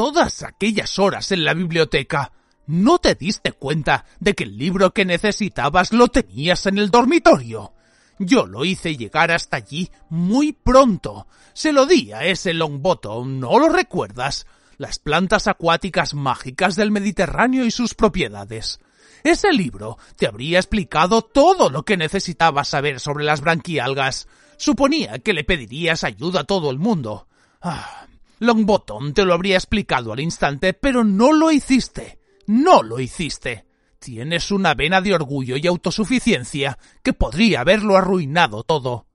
Todas aquellas horas en la biblioteca, ¿no te diste cuenta de que el libro que necesitabas lo tenías en el dormitorio? Yo lo hice llegar hasta allí muy pronto. Se lo di a ese Longbottom, ¿no lo recuerdas? Las plantas acuáticas mágicas del Mediterráneo y sus propiedades. Ese libro te habría explicado todo lo que necesitabas saber sobre las branquialgas. Suponía que le pedirías ayuda a todo el mundo. Ah, Longbottom te lo habría explicado al instante, pero no lo hiciste. No lo hiciste. Tienes una vena de orgullo y autosuficiencia que podría haberlo arruinado todo.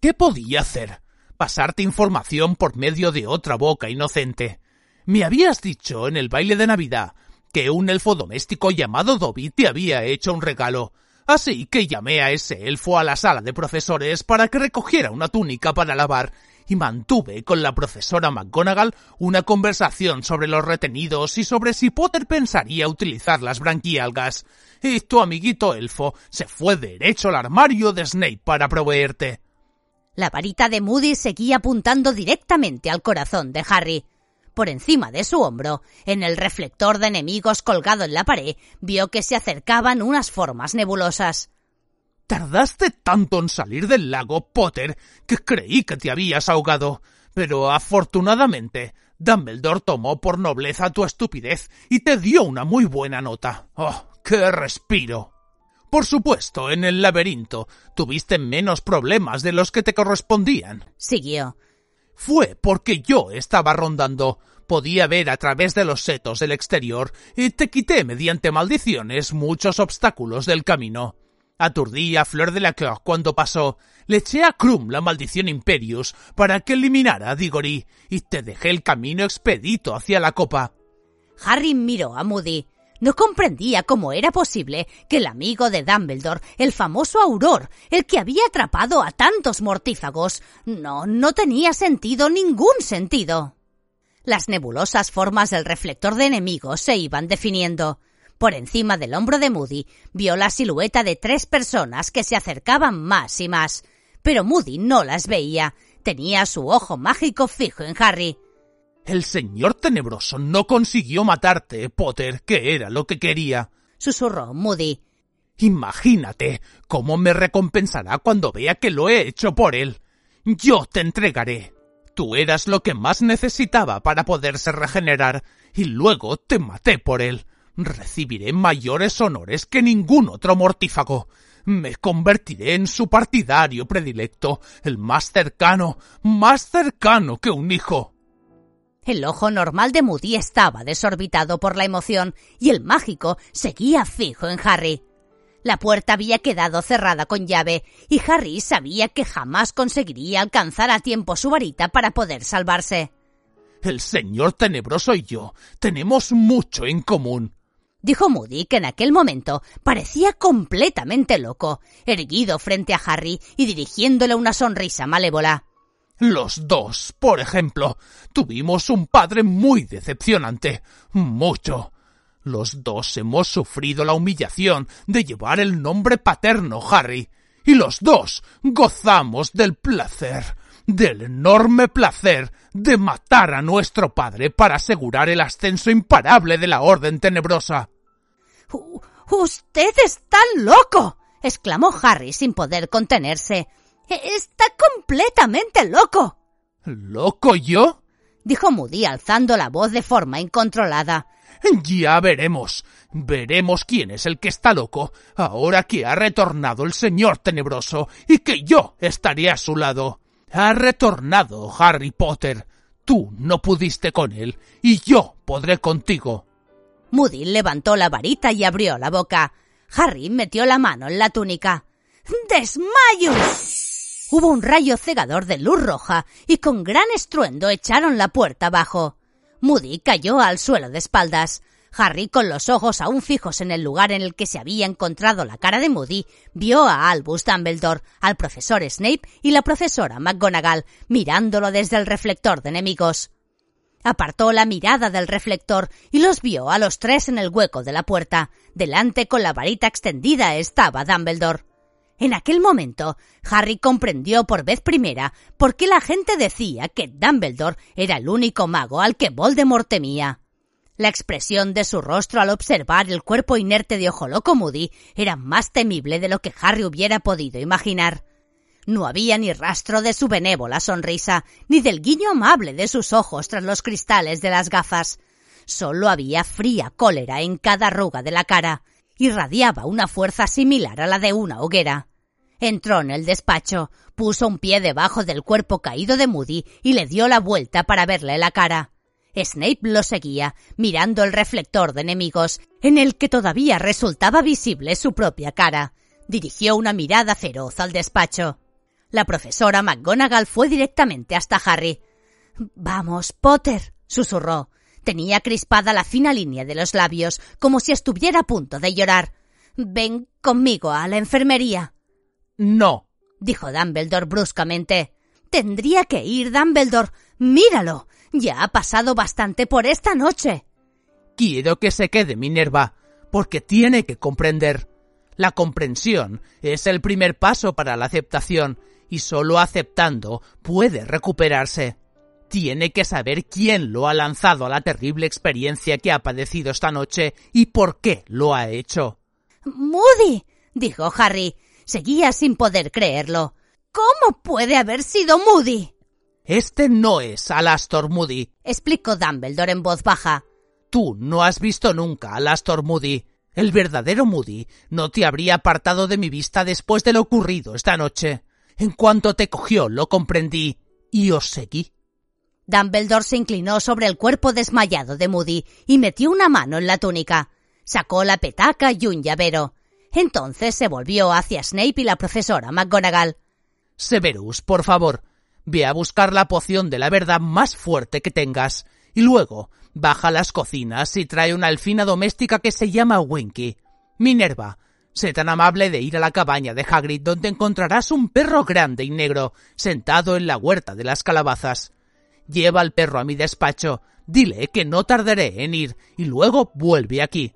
¿Qué podía hacer? Pasarte información por medio de otra boca inocente. Me habías dicho en el baile de Navidad que un elfo doméstico llamado Dobby te había hecho un regalo. Así que llamé a ese elfo a la sala de profesores para que recogiera una túnica para lavar y mantuve con la profesora McGonagall una conversación sobre los retenidos y sobre si Potter pensaría utilizar las branquialgas. Y tu amiguito elfo se fue derecho al armario de Snape para proveerte. La varita de Moody seguía apuntando directamente al corazón de Harry. Por encima de su hombro, en el reflector de enemigos colgado en la pared, vio que se acercaban unas formas nebulosas. Tardaste tanto en salir del lago, Potter, que creí que te habías ahogado. Pero afortunadamente, Dumbledore tomó por nobleza tu estupidez y te dio una muy buena nota. ¡Oh, qué respiro! Por supuesto, en el laberinto tuviste menos problemas de los que te correspondían. Siguió. Fue porque yo estaba rondando. Podía ver a través de los setos del exterior y te quité mediante maldiciones muchos obstáculos del camino. Aturdí a Fleur de la Cour cuando pasó. Le eché a Krum la maldición Imperius para que eliminara a Diggory y te dejé el camino expedito hacia la copa. Harry miró a Moody. No comprendía cómo era posible que el amigo de Dumbledore, el famoso Auror, el que había atrapado a tantos mortífagos, no, no tenía sentido, ningún sentido. Las nebulosas formas del reflector de enemigos se iban definiendo. Por encima del hombro de Moody vio la silueta de tres personas que se acercaban más y más. Pero Moody no las veía. Tenía su ojo mágico fijo en Harry. El señor tenebroso no consiguió matarte, Potter, que era lo que quería. Susurró Moody. Imagínate cómo me recompensará cuando vea que lo he hecho por él. Yo te entregaré. Tú eras lo que más necesitaba para poderse regenerar, y luego te maté por él recibiré mayores honores que ningún otro mortífago. Me convertiré en su partidario predilecto, el más cercano, más cercano que un hijo. El ojo normal de Moody estaba desorbitado por la emoción y el mágico seguía fijo en Harry. La puerta había quedado cerrada con llave y Harry sabía que jamás conseguiría alcanzar a tiempo su varita para poder salvarse. El señor tenebroso y yo tenemos mucho en común dijo Moody, que en aquel momento parecía completamente loco, erguido frente a Harry y dirigiéndole una sonrisa malévola. Los dos, por ejemplo, tuvimos un padre muy decepcionante. Mucho. Los dos hemos sufrido la humillación de llevar el nombre paterno, Harry. y los dos gozamos del placer, del enorme placer de matar a nuestro padre para asegurar el ascenso imparable de la Orden Tenebrosa. Usted está loco. exclamó Harry sin poder contenerse. Está completamente loco. ¿Loco yo? dijo Moody alzando la voz de forma incontrolada. Ya veremos. Veremos quién es el que está loco, ahora que ha retornado el señor tenebroso y que yo estaré a su lado. Ha retornado Harry Potter. Tú no pudiste con él, y yo podré contigo. Moody levantó la varita y abrió la boca. Harry metió la mano en la túnica. ¡Desmayo! Hubo un rayo cegador de luz roja y con gran estruendo echaron la puerta abajo. Moody cayó al suelo de espaldas. Harry, con los ojos aún fijos en el lugar en el que se había encontrado la cara de Moody, vio a Albus Dumbledore, al profesor Snape y la profesora McGonagall mirándolo desde el reflector de enemigos. Apartó la mirada del reflector y los vio a los tres en el hueco de la puerta. Delante con la varita extendida estaba Dumbledore. En aquel momento, Harry comprendió por vez primera por qué la gente decía que Dumbledore era el único mago al que Voldemort temía. La expresión de su rostro al observar el cuerpo inerte de Ojo Loco Moody era más temible de lo que Harry hubiera podido imaginar. No había ni rastro de su benévola sonrisa, ni del guiño amable de sus ojos tras los cristales de las gafas. Solo había fría cólera en cada arruga de la cara. Irradiaba una fuerza similar a la de una hoguera. Entró en el despacho, puso un pie debajo del cuerpo caído de Moody y le dio la vuelta para verle la cara. Snape lo seguía, mirando el reflector de enemigos, en el que todavía resultaba visible su propia cara. Dirigió una mirada feroz al despacho. La profesora McGonagall fue directamente hasta Harry. Vamos, Potter, susurró. Tenía crispada la fina línea de los labios, como si estuviera a punto de llorar. Ven conmigo a la enfermería. No, dijo Dumbledore bruscamente. Tendría que ir, Dumbledore. Míralo. Ya ha pasado bastante por esta noche. Quiero que se quede Minerva, porque tiene que comprender. La comprensión es el primer paso para la aceptación, y solo aceptando puede recuperarse. Tiene que saber quién lo ha lanzado a la terrible experiencia que ha padecido esta noche y por qué lo ha hecho. Moody, dijo Harry. Seguía sin poder creerlo. ¿Cómo puede haber sido Moody? Este no es Alastor Moody, explicó Dumbledore en voz baja. Tú no has visto nunca a Alastor Moody. El verdadero Moody no te habría apartado de mi vista después de lo ocurrido esta noche. En cuanto te cogió, lo comprendí y os seguí. Dumbledore se inclinó sobre el cuerpo desmayado de Moody y metió una mano en la túnica. Sacó la petaca y un llavero. Entonces se volvió hacia Snape y la profesora McGonagall. Severus, por favor, Ve a buscar la poción de la verdad más fuerte que tengas y luego baja a las cocinas y trae una alfina doméstica que se llama Winky. Minerva, sé tan amable de ir a la cabaña de Hagrid donde encontrarás un perro grande y negro sentado en la huerta de las calabazas. Lleva al perro a mi despacho, dile que no tardaré en ir y luego vuelve aquí.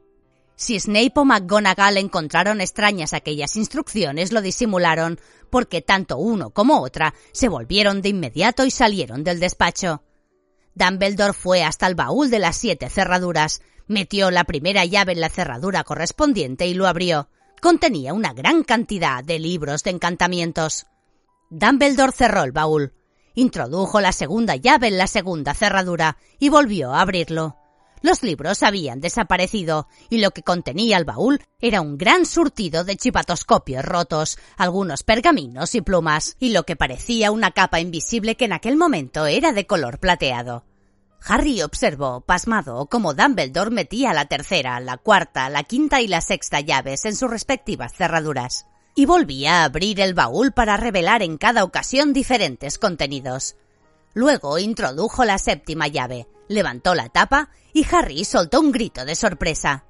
Si Snape o McGonagall encontraron extrañas aquellas instrucciones, lo disimularon, porque tanto uno como otra se volvieron de inmediato y salieron del despacho. Dumbledore fue hasta el baúl de las siete cerraduras, metió la primera llave en la cerradura correspondiente y lo abrió. Contenía una gran cantidad de libros de encantamientos. Dumbledore cerró el baúl, introdujo la segunda llave en la segunda cerradura y volvió a abrirlo. Los libros habían desaparecido y lo que contenía el baúl era un gran surtido de chipatoscopios rotos, algunos pergaminos y plumas, y lo que parecía una capa invisible que en aquel momento era de color plateado. Harry observó, pasmado, cómo Dumbledore metía la tercera, la cuarta, la quinta y la sexta llaves en sus respectivas cerraduras, y volvía a abrir el baúl para revelar en cada ocasión diferentes contenidos. Luego introdujo la séptima llave, levantó la tapa y Harry soltó un grito de sorpresa.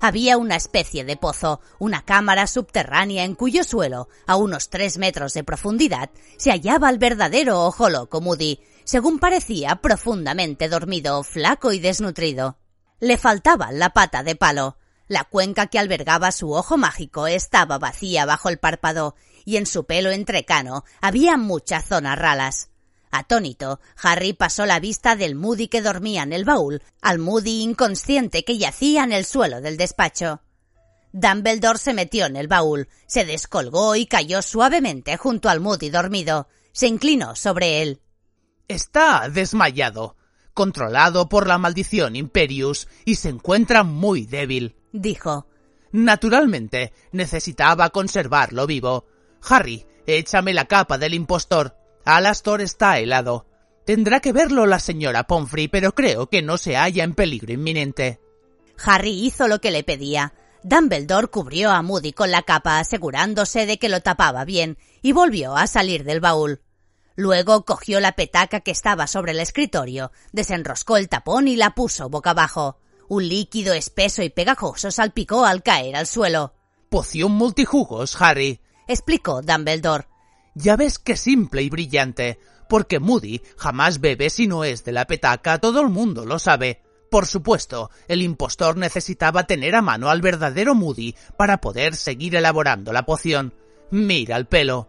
Había una especie de pozo, una cámara subterránea en cuyo suelo, a unos tres metros de profundidad, se hallaba el verdadero ojo loco Moody, según parecía profundamente dormido, flaco y desnutrido. Le faltaba la pata de palo. La cuenca que albergaba su ojo mágico estaba vacía bajo el párpado, y en su pelo entrecano había muchas zonas ralas. Atónito, Harry pasó la vista del Moody que dormía en el baúl al Moody inconsciente que yacía en el suelo del despacho. Dumbledore se metió en el baúl, se descolgó y cayó suavemente junto al Moody dormido. Se inclinó sobre él. Está desmayado, controlado por la maldición Imperius y se encuentra muy débil, dijo. Naturalmente, necesitaba conservarlo vivo. Harry, échame la capa del impostor. Alastor está helado. Tendrá que verlo la señora Pomfrey, pero creo que no se halla en peligro inminente. Harry hizo lo que le pedía. Dumbledore cubrió a Moody con la capa asegurándose de que lo tapaba bien y volvió a salir del baúl. Luego cogió la petaca que estaba sobre el escritorio, desenroscó el tapón y la puso boca abajo. Un líquido espeso y pegajoso salpicó al caer al suelo. Poción multijugos, Harry, explicó Dumbledore. Ya ves qué simple y brillante, porque Moody jamás bebe si no es de la petaca, todo el mundo lo sabe. Por supuesto, el impostor necesitaba tener a mano al verdadero Moody para poder seguir elaborando la poción. Mira el pelo.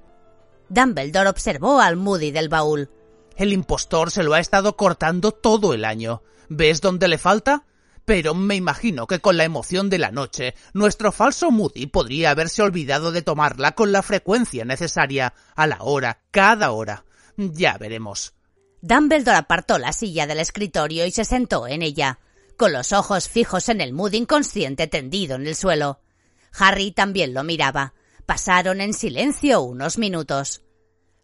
Dumbledore observó al Moody del baúl. El impostor se lo ha estado cortando todo el año. ¿Ves dónde le falta? Pero me imagino que con la emoción de la noche, nuestro falso Moody podría haberse olvidado de tomarla con la frecuencia necesaria, a la hora, cada hora. Ya veremos. Dumbledore apartó la silla del escritorio y se sentó en ella, con los ojos fijos en el Moody inconsciente tendido en el suelo. Harry también lo miraba. Pasaron en silencio unos minutos.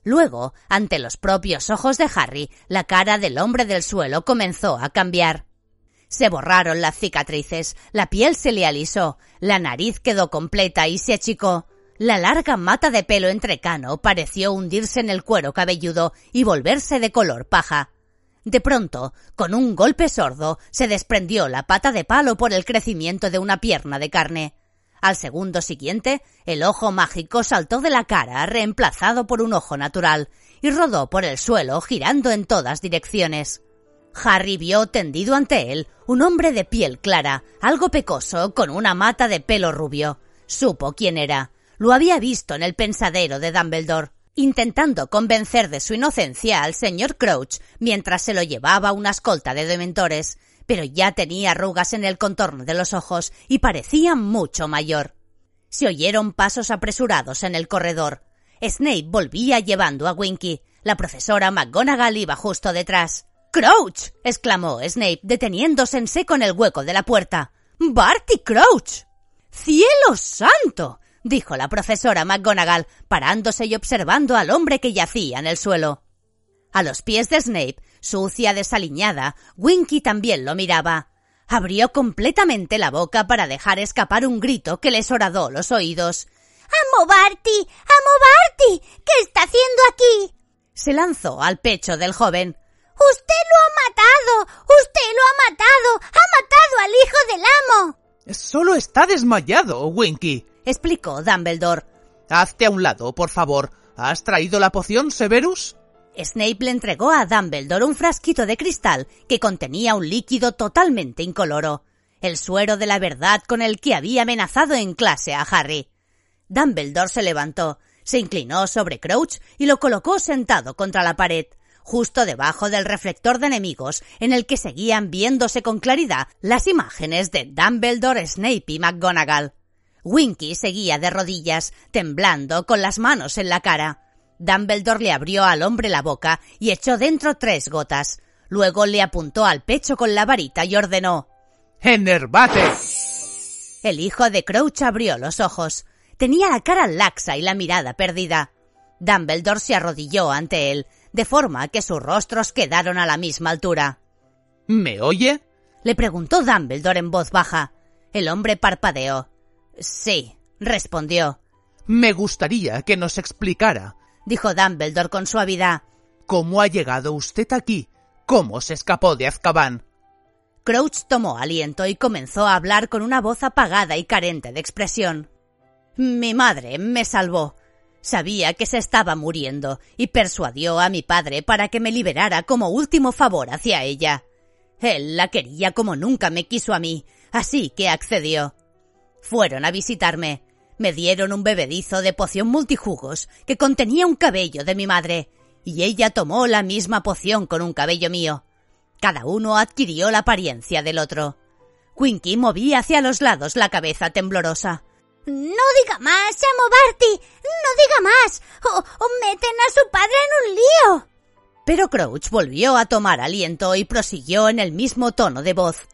Luego, ante los propios ojos de Harry, la cara del hombre del suelo comenzó a cambiar. Se borraron las cicatrices, la piel se le alisó, la nariz quedó completa y se achicó. La larga mata de pelo entrecano pareció hundirse en el cuero cabelludo y volverse de color paja. De pronto, con un golpe sordo, se desprendió la pata de palo por el crecimiento de una pierna de carne. Al segundo siguiente, el ojo mágico saltó de la cara, reemplazado por un ojo natural, y rodó por el suelo, girando en todas direcciones. Harry vio tendido ante él un hombre de piel clara, algo pecoso, con una mata de pelo rubio. Supo quién era. Lo había visto en el pensadero de Dumbledore, intentando convencer de su inocencia al señor Crouch mientras se lo llevaba una escolta de dementores, pero ya tenía arrugas en el contorno de los ojos y parecía mucho mayor. Se oyeron pasos apresurados en el corredor. Snape volvía llevando a Winky. La profesora McGonagall iba justo detrás. ¡Crouch! exclamó Snape, deteniéndose en seco en el hueco de la puerta. ¡Barty Crouch! ¡Cielo santo! dijo la profesora McGonagall, parándose y observando al hombre que yacía en el suelo. A los pies de Snape, sucia, desaliñada, Winky también lo miraba. Abrió completamente la boca para dejar escapar un grito que les horadó los oídos. ¡Amo Barty! ¡Amo Barty! ¿Qué está haciendo aquí? Se lanzó al pecho del joven. ¡Usted lo ha matado! ¡Usted lo ha matado! ¡Ha matado al hijo del amo! Solo está desmayado, Winky, explicó Dumbledore. Hazte a un lado, por favor. ¿Has traído la poción, Severus? Snape le entregó a Dumbledore un frasquito de cristal que contenía un líquido totalmente incoloro, el suero de la verdad con el que había amenazado en clase a Harry. Dumbledore se levantó, se inclinó sobre Crouch y lo colocó sentado contra la pared, justo debajo del reflector de enemigos en el que seguían viéndose con claridad las imágenes de Dumbledore, Snape y McGonagall. Winky seguía de rodillas, temblando, con las manos en la cara. Dumbledore le abrió al hombre la boca y echó dentro tres gotas. Luego le apuntó al pecho con la varita y ordenó ¡Enervate! El hijo de Crouch abrió los ojos. Tenía la cara laxa y la mirada perdida. Dumbledore se arrodilló ante él, de forma que sus rostros quedaron a la misma altura. ¿Me oye? le preguntó Dumbledore en voz baja. El hombre parpadeó. Sí, respondió. Me gustaría que nos explicara, dijo Dumbledore con suavidad. ¿Cómo ha llegado usted aquí? ¿Cómo se escapó de Azkaban? Crouch tomó aliento y comenzó a hablar con una voz apagada y carente de expresión. Mi madre me salvó. Sabía que se estaba muriendo y persuadió a mi padre para que me liberara como último favor hacia ella. Él la quería como nunca me quiso a mí, así que accedió. Fueron a visitarme. Me dieron un bebedizo de poción multijugos que contenía un cabello de mi madre, y ella tomó la misma poción con un cabello mío. Cada uno adquirió la apariencia del otro. Winky movía hacia los lados la cabeza temblorosa. No diga más, amo Barty. No diga más. O, o meten a su padre en un lío. Pero Crouch volvió a tomar aliento y prosiguió en el mismo tono de voz.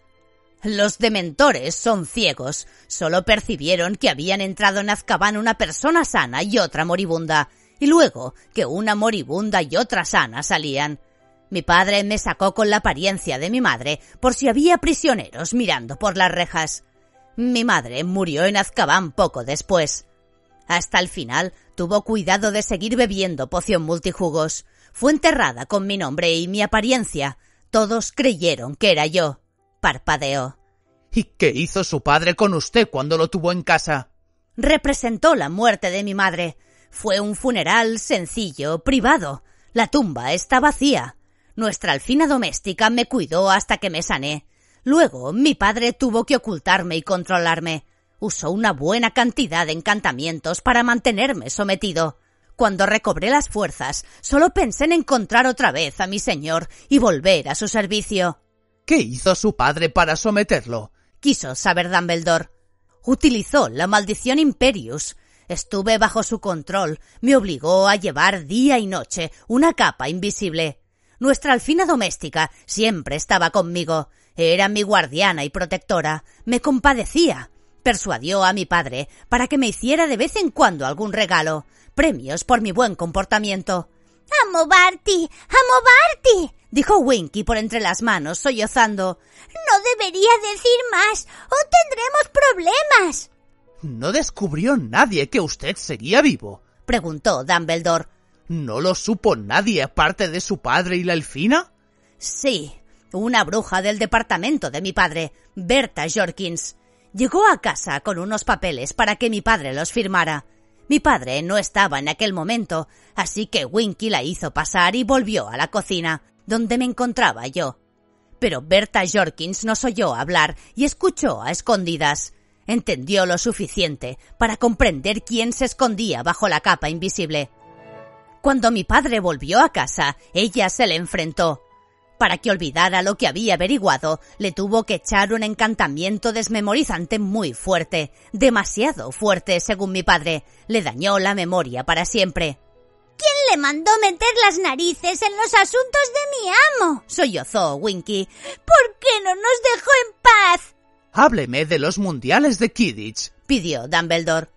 Los dementores son ciegos. Solo percibieron que habían entrado en Azkaban una persona sana y otra moribunda, y luego que una moribunda y otra sana salían. Mi padre me sacó con la apariencia de mi madre por si había prisioneros mirando por las rejas. Mi madre murió en Azkaban poco después. Hasta el final tuvo cuidado de seguir bebiendo poción multijugos. Fue enterrada con mi nombre y mi apariencia. Todos creyeron que era yo parpadeó. ¿Y qué hizo su padre con usted cuando lo tuvo en casa? Representó la muerte de mi madre. Fue un funeral sencillo, privado. La tumba está vacía. Nuestra alfina doméstica me cuidó hasta que me sané. Luego mi padre tuvo que ocultarme y controlarme. Usó una buena cantidad de encantamientos para mantenerme sometido. Cuando recobré las fuerzas, solo pensé en encontrar otra vez a mi señor y volver a su servicio. ¿Qué hizo su padre para someterlo? Quiso saber Dumbledore. Utilizó la maldición Imperius. Estuve bajo su control. Me obligó a llevar día y noche una capa invisible. Nuestra alfina doméstica siempre estaba conmigo. Era mi guardiana y protectora. Me compadecía. Persuadió a mi padre para que me hiciera de vez en cuando algún regalo, premios por mi buen comportamiento. ¡Amo Barty! ¡Amo Barty! dijo Winky por entre las manos, sollozando. No debería decir más, o tendremos problemas. ¿No descubrió nadie que usted seguía vivo? preguntó Dumbledore. ¿No lo supo nadie aparte de su padre y la elfina? Sí, una bruja del departamento de mi padre, Berta Jorkins. Llegó a casa con unos papeles para que mi padre los firmara. Mi padre no estaba en aquel momento, así que Winky la hizo pasar y volvió a la cocina, donde me encontraba yo. Pero Berta Jorkins nos oyó hablar y escuchó a escondidas. Entendió lo suficiente para comprender quién se escondía bajo la capa invisible. Cuando mi padre volvió a casa, ella se le enfrentó. Para que olvidara lo que había averiguado, le tuvo que echar un encantamiento desmemorizante muy fuerte, demasiado fuerte, según mi padre. Le dañó la memoria para siempre. ¿Quién le mandó meter las narices en los asuntos de mi amo? sollozó Winky. ¿Por qué no nos dejó en paz? Hábleme de los mundiales de Kidditch, pidió Dumbledore.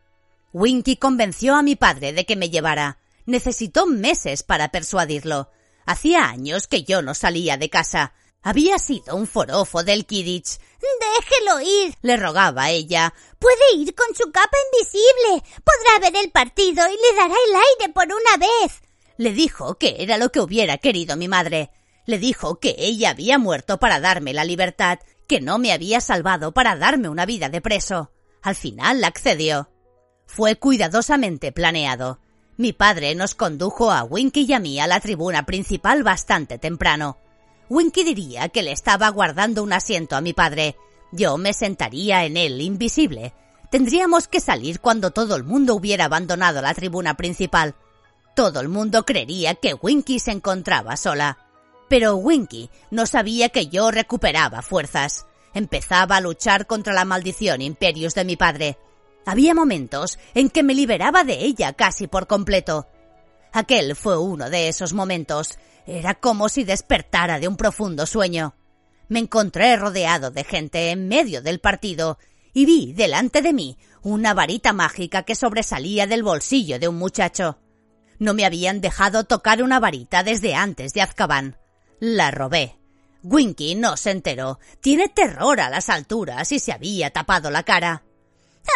Winky convenció a mi padre de que me llevara. Necesitó meses para persuadirlo. Hacía años que yo no salía de casa. Había sido un forofo del Kidditch. Déjelo ir, le rogaba ella. Puede ir con su capa invisible. Podrá ver el partido y le dará el aire por una vez. Le dijo que era lo que hubiera querido mi madre. Le dijo que ella había muerto para darme la libertad, que no me había salvado para darme una vida de preso. Al final accedió. Fue cuidadosamente planeado. Mi padre nos condujo a Winky y a mí a la tribuna principal bastante temprano. Winky diría que le estaba guardando un asiento a mi padre. Yo me sentaría en él invisible. Tendríamos que salir cuando todo el mundo hubiera abandonado la tribuna principal. Todo el mundo creería que Winky se encontraba sola. Pero Winky no sabía que yo recuperaba fuerzas. Empezaba a luchar contra la maldición Imperius de mi padre. Había momentos en que me liberaba de ella casi por completo. Aquel fue uno de esos momentos. Era como si despertara de un profundo sueño. Me encontré rodeado de gente en medio del partido y vi delante de mí una varita mágica que sobresalía del bolsillo de un muchacho. No me habían dejado tocar una varita desde antes de Azkaban. La robé. Winky no se enteró. Tiene terror a las alturas y se había tapado la cara.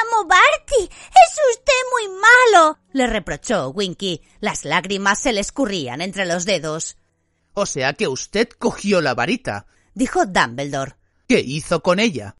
¡Amo Barty! ¡Es usted muy malo! le reprochó Winky. Las lágrimas se le escurrían entre los dedos. O sea que usted cogió la varita, dijo Dumbledore. ¿Qué hizo con ella?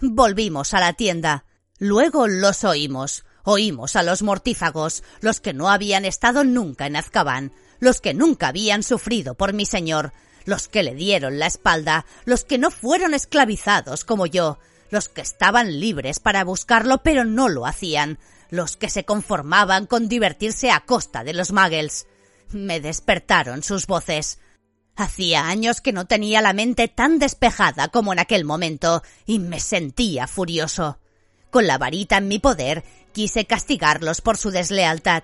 Volvimos a la tienda. Luego los oímos. Oímos a los mortífagos, los que no habían estado nunca en Azkaban, los que nunca habían sufrido por mi señor, los que le dieron la espalda, los que no fueron esclavizados como yo, los que estaban libres para buscarlo pero no lo hacían, los que se conformaban con divertirse a costa de los muggles. Me despertaron sus voces. Hacía años que no tenía la mente tan despejada como en aquel momento, y me sentía furioso. Con la varita en mi poder, quise castigarlos por su deslealtad.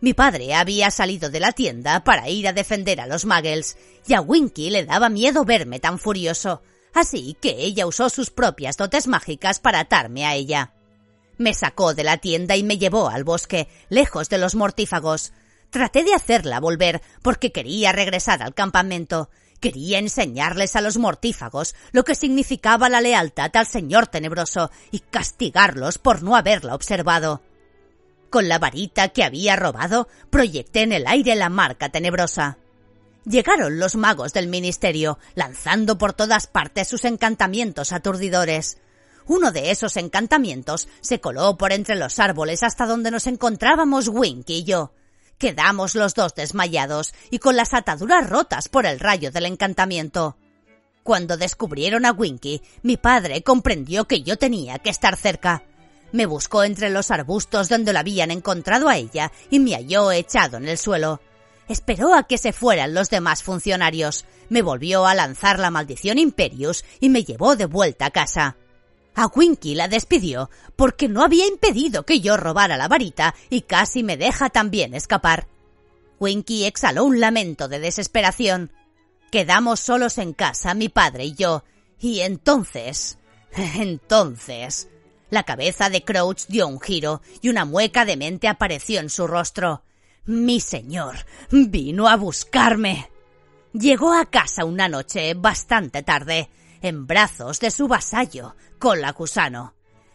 Mi padre había salido de la tienda para ir a defender a los muggles, y a Winky le daba miedo verme tan furioso, así que ella usó sus propias dotes mágicas para atarme a ella. Me sacó de la tienda y me llevó al bosque, lejos de los mortífagos. Traté de hacerla volver porque quería regresar al campamento. Quería enseñarles a los mortífagos lo que significaba la lealtad al Señor Tenebroso y castigarlos por no haberla observado. Con la varita que había robado, proyecté en el aire la marca tenebrosa. Llegaron los magos del ministerio, lanzando por todas partes sus encantamientos aturdidores. Uno de esos encantamientos se coló por entre los árboles hasta donde nos encontrábamos Wink y yo. Quedamos los dos desmayados y con las ataduras rotas por el rayo del encantamiento. Cuando descubrieron a Winky, mi padre comprendió que yo tenía que estar cerca. Me buscó entre los arbustos donde lo habían encontrado a ella y me halló echado en el suelo. Esperó a que se fueran los demás funcionarios. Me volvió a lanzar la maldición Imperius y me llevó de vuelta a casa. A Winky la despidió porque no había impedido que yo robara la varita y casi me deja también escapar. Winky exhaló un lamento de desesperación. Quedamos solos en casa, mi padre y yo. Y entonces... Entonces... La cabeza de Crouch dio un giro y una mueca de mente apareció en su rostro. Mi señor vino a buscarme. Llegó a casa una noche bastante tarde, en brazos de su vasallo, Colacusano.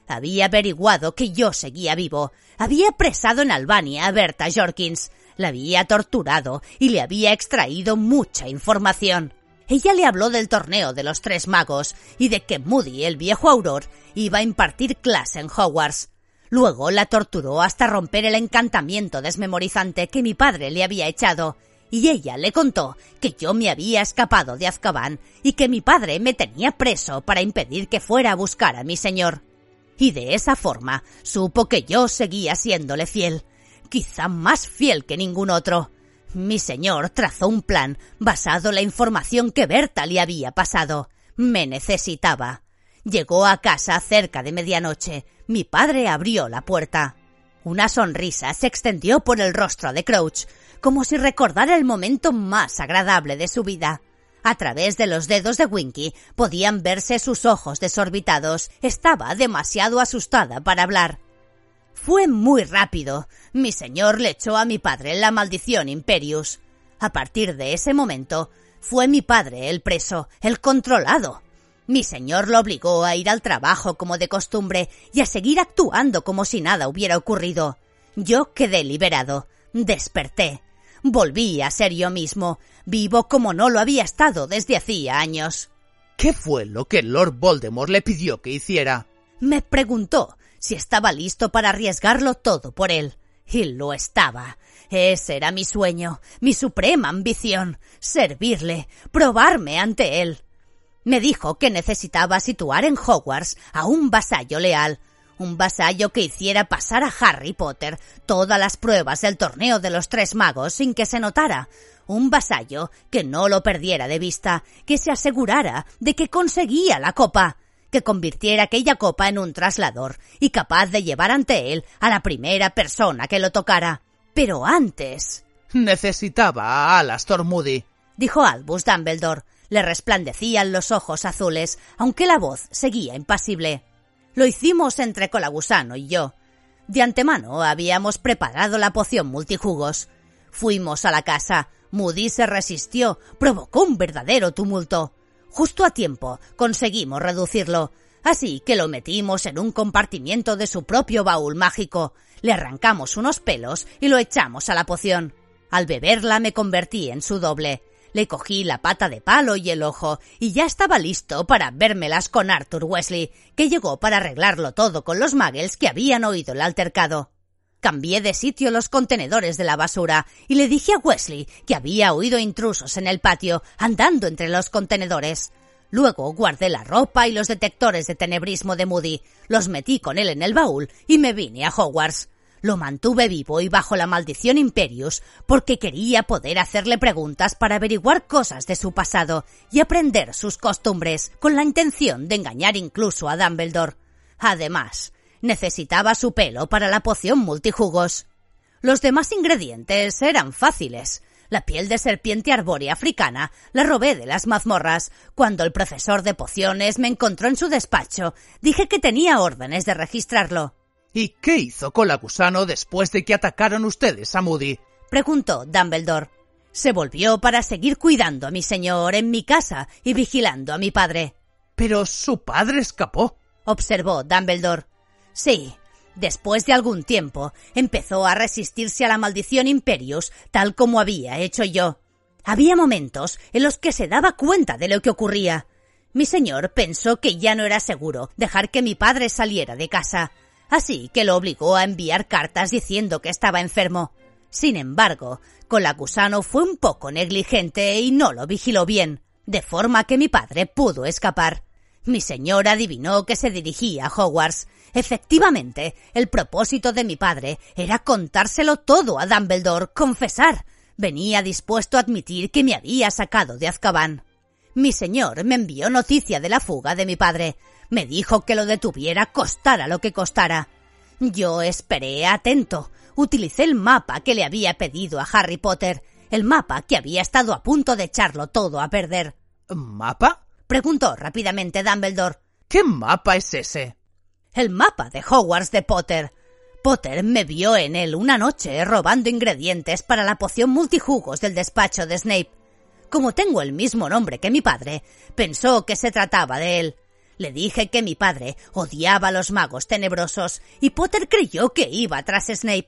Había averiguado que yo seguía vivo, había apresado en Albania a Berta Jorkins, la había torturado y le había extraído mucha información. Ella le habló del torneo de los tres magos y de que Moody, el viejo Auror, iba a impartir clase en Hogwarts. Luego la torturó hasta romper el encantamiento desmemorizante que mi padre le había echado, y ella le contó que yo me había escapado de Azkaban y que mi padre me tenía preso para impedir que fuera a buscar a mi señor. Y de esa forma supo que yo seguía siéndole fiel, quizá más fiel que ningún otro. Mi señor trazó un plan basado en la información que Berta le había pasado. Me necesitaba. Llegó a casa cerca de medianoche. Mi padre abrió la puerta. Una sonrisa se extendió por el rostro de Crouch, como si recordara el momento más agradable de su vida. A través de los dedos de Winky podían verse sus ojos desorbitados. Estaba demasiado asustada para hablar. Fue muy rápido. Mi señor le echó a mi padre la maldición Imperius. A partir de ese momento, fue mi padre el preso, el controlado. Mi señor lo obligó a ir al trabajo como de costumbre y a seguir actuando como si nada hubiera ocurrido. Yo quedé liberado. Desperté. Volví a ser yo mismo, vivo como no lo había estado desde hacía años. ¿Qué fue lo que Lord Voldemort le pidió que hiciera? Me preguntó si estaba listo para arriesgarlo todo por él. Y lo estaba. Ese era mi sueño, mi suprema ambición, servirle, probarme ante él. Me dijo que necesitaba situar en Hogwarts a un vasallo leal, un vasallo que hiciera pasar a Harry Potter todas las pruebas del torneo de los tres magos sin que se notara, un vasallo que no lo perdiera de vista, que se asegurara de que conseguía la copa, que convirtiera aquella copa en un traslador y capaz de llevar ante él a la primera persona que lo tocara. Pero antes. Necesitaba a Alastor Moody, dijo Albus Dumbledore. Le resplandecían los ojos azules, aunque la voz seguía impasible. Lo hicimos entre Colagusano y yo. De antemano habíamos preparado la poción multijugos. Fuimos a la casa. Moody se resistió, provocó un verdadero tumulto. Justo a tiempo conseguimos reducirlo, así que lo metimos en un compartimiento de su propio baúl mágico, le arrancamos unos pelos y lo echamos a la poción. Al beberla me convertí en su doble. Le cogí la pata de palo y el ojo, y ya estaba listo para vérmelas con Arthur Wesley, que llegó para arreglarlo todo con los muggles que habían oído el altercado. Cambié de sitio los contenedores de la basura y le dije a Wesley que había oído intrusos en el patio andando entre los contenedores. Luego guardé la ropa y los detectores de tenebrismo de Moody, los metí con él en el baúl y me vine a Hogwarts. Lo mantuve vivo y bajo la maldición Imperius porque quería poder hacerle preguntas para averiguar cosas de su pasado y aprender sus costumbres, con la intención de engañar incluso a Dumbledore. Además, necesitaba su pelo para la poción multijugos. Los demás ingredientes eran fáciles. La piel de serpiente arbórea africana la robé de las mazmorras. Cuando el profesor de pociones me encontró en su despacho, dije que tenía órdenes de registrarlo. ¿Y qué hizo Colagusano después de que atacaron ustedes a Moody? preguntó Dumbledore. Se volvió para seguir cuidando a mi señor en mi casa y vigilando a mi padre. Pero su padre escapó, observó Dumbledore. Sí, después de algún tiempo empezó a resistirse a la maldición Imperius tal como había hecho yo. Había momentos en los que se daba cuenta de lo que ocurría. Mi señor pensó que ya no era seguro dejar que mi padre saliera de casa, así que lo obligó a enviar cartas diciendo que estaba enfermo. Sin embargo, Colacusano fue un poco negligente y no lo vigiló bien, de forma que mi padre pudo escapar. Mi señor adivinó que se dirigía a Hogwarts. Efectivamente, el propósito de mi padre era contárselo todo a Dumbledore, confesar. Venía dispuesto a admitir que me había sacado de Azkaban. Mi señor me envió noticia de la fuga de mi padre, me dijo que lo detuviera costara lo que costara. Yo esperé atento. Utilicé el mapa que le había pedido a Harry Potter, el mapa que había estado a punto de echarlo todo a perder. ¿Mapa? preguntó rápidamente Dumbledore. ¿Qué mapa es ese? El mapa de Hogwarts de Potter. Potter me vio en él una noche robando ingredientes para la poción multijugos del despacho de Snape. Como tengo el mismo nombre que mi padre, pensó que se trataba de él. Le dije que mi padre odiaba a los magos tenebrosos y Potter creyó que iba tras Snape.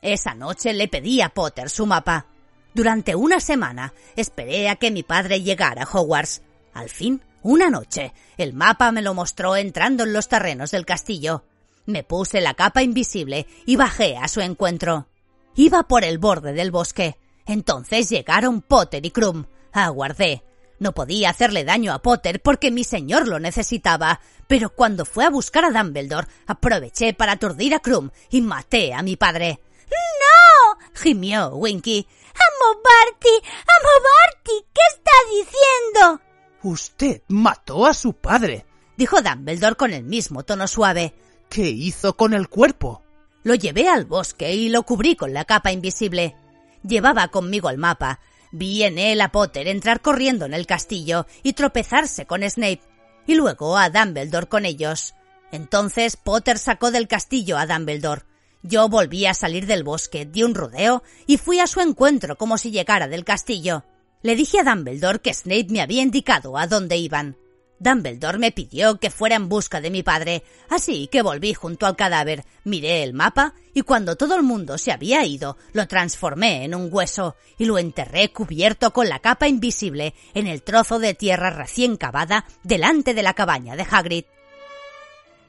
Esa noche le pedí a Potter su mapa. Durante una semana esperé a que mi padre llegara a Hogwarts. Al fin, una noche, el mapa me lo mostró entrando en los terrenos del castillo. Me puse la capa invisible y bajé a su encuentro. Iba por el borde del bosque. Entonces llegaron Potter y Krum. Aguardé. No podía hacerle daño a Potter porque mi señor lo necesitaba, pero cuando fue a buscar a Dumbledore, aproveché para aturdir a Krum y maté a mi padre. ¡No! gimió Winky. ¡Amo Barty! ¡Amo Barty! ¿Qué está diciendo? Usted mató a su padre, dijo Dumbledore con el mismo tono suave. ¿Qué hizo con el cuerpo? Lo llevé al bosque y lo cubrí con la capa invisible. Llevaba conmigo el mapa, Vi en él a Potter entrar corriendo en el castillo y tropezarse con Snape, y luego a Dumbledore con ellos. Entonces Potter sacó del castillo a Dumbledore. Yo volví a salir del bosque, di un rodeo y fui a su encuentro como si llegara del castillo. Le dije a Dumbledore que Snape me había indicado a dónde iban. Dumbledore me pidió que fuera en busca de mi padre, así que volví junto al cadáver, miré el mapa y cuando todo el mundo se había ido, lo transformé en un hueso y lo enterré cubierto con la capa invisible en el trozo de tierra recién cavada delante de la cabaña de Hagrid.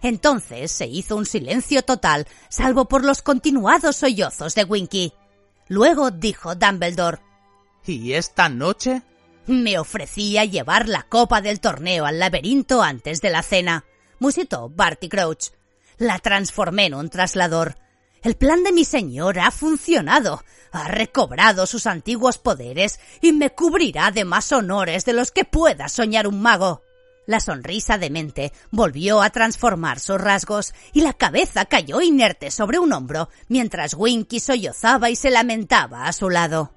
Entonces se hizo un silencio total, salvo por los continuados sollozos de Winky. Luego dijo Dumbledore. ¿Y esta noche? Me ofrecía llevar la copa del torneo al laberinto antes de la cena, musitó Barty Crouch. La transformé en un traslador. El plan de mi señor ha funcionado. Ha recobrado sus antiguos poderes y me cubrirá de más honores de los que pueda soñar un mago. La sonrisa demente volvió a transformar sus rasgos y la cabeza cayó inerte sobre un hombro mientras Winky sollozaba y se lamentaba a su lado.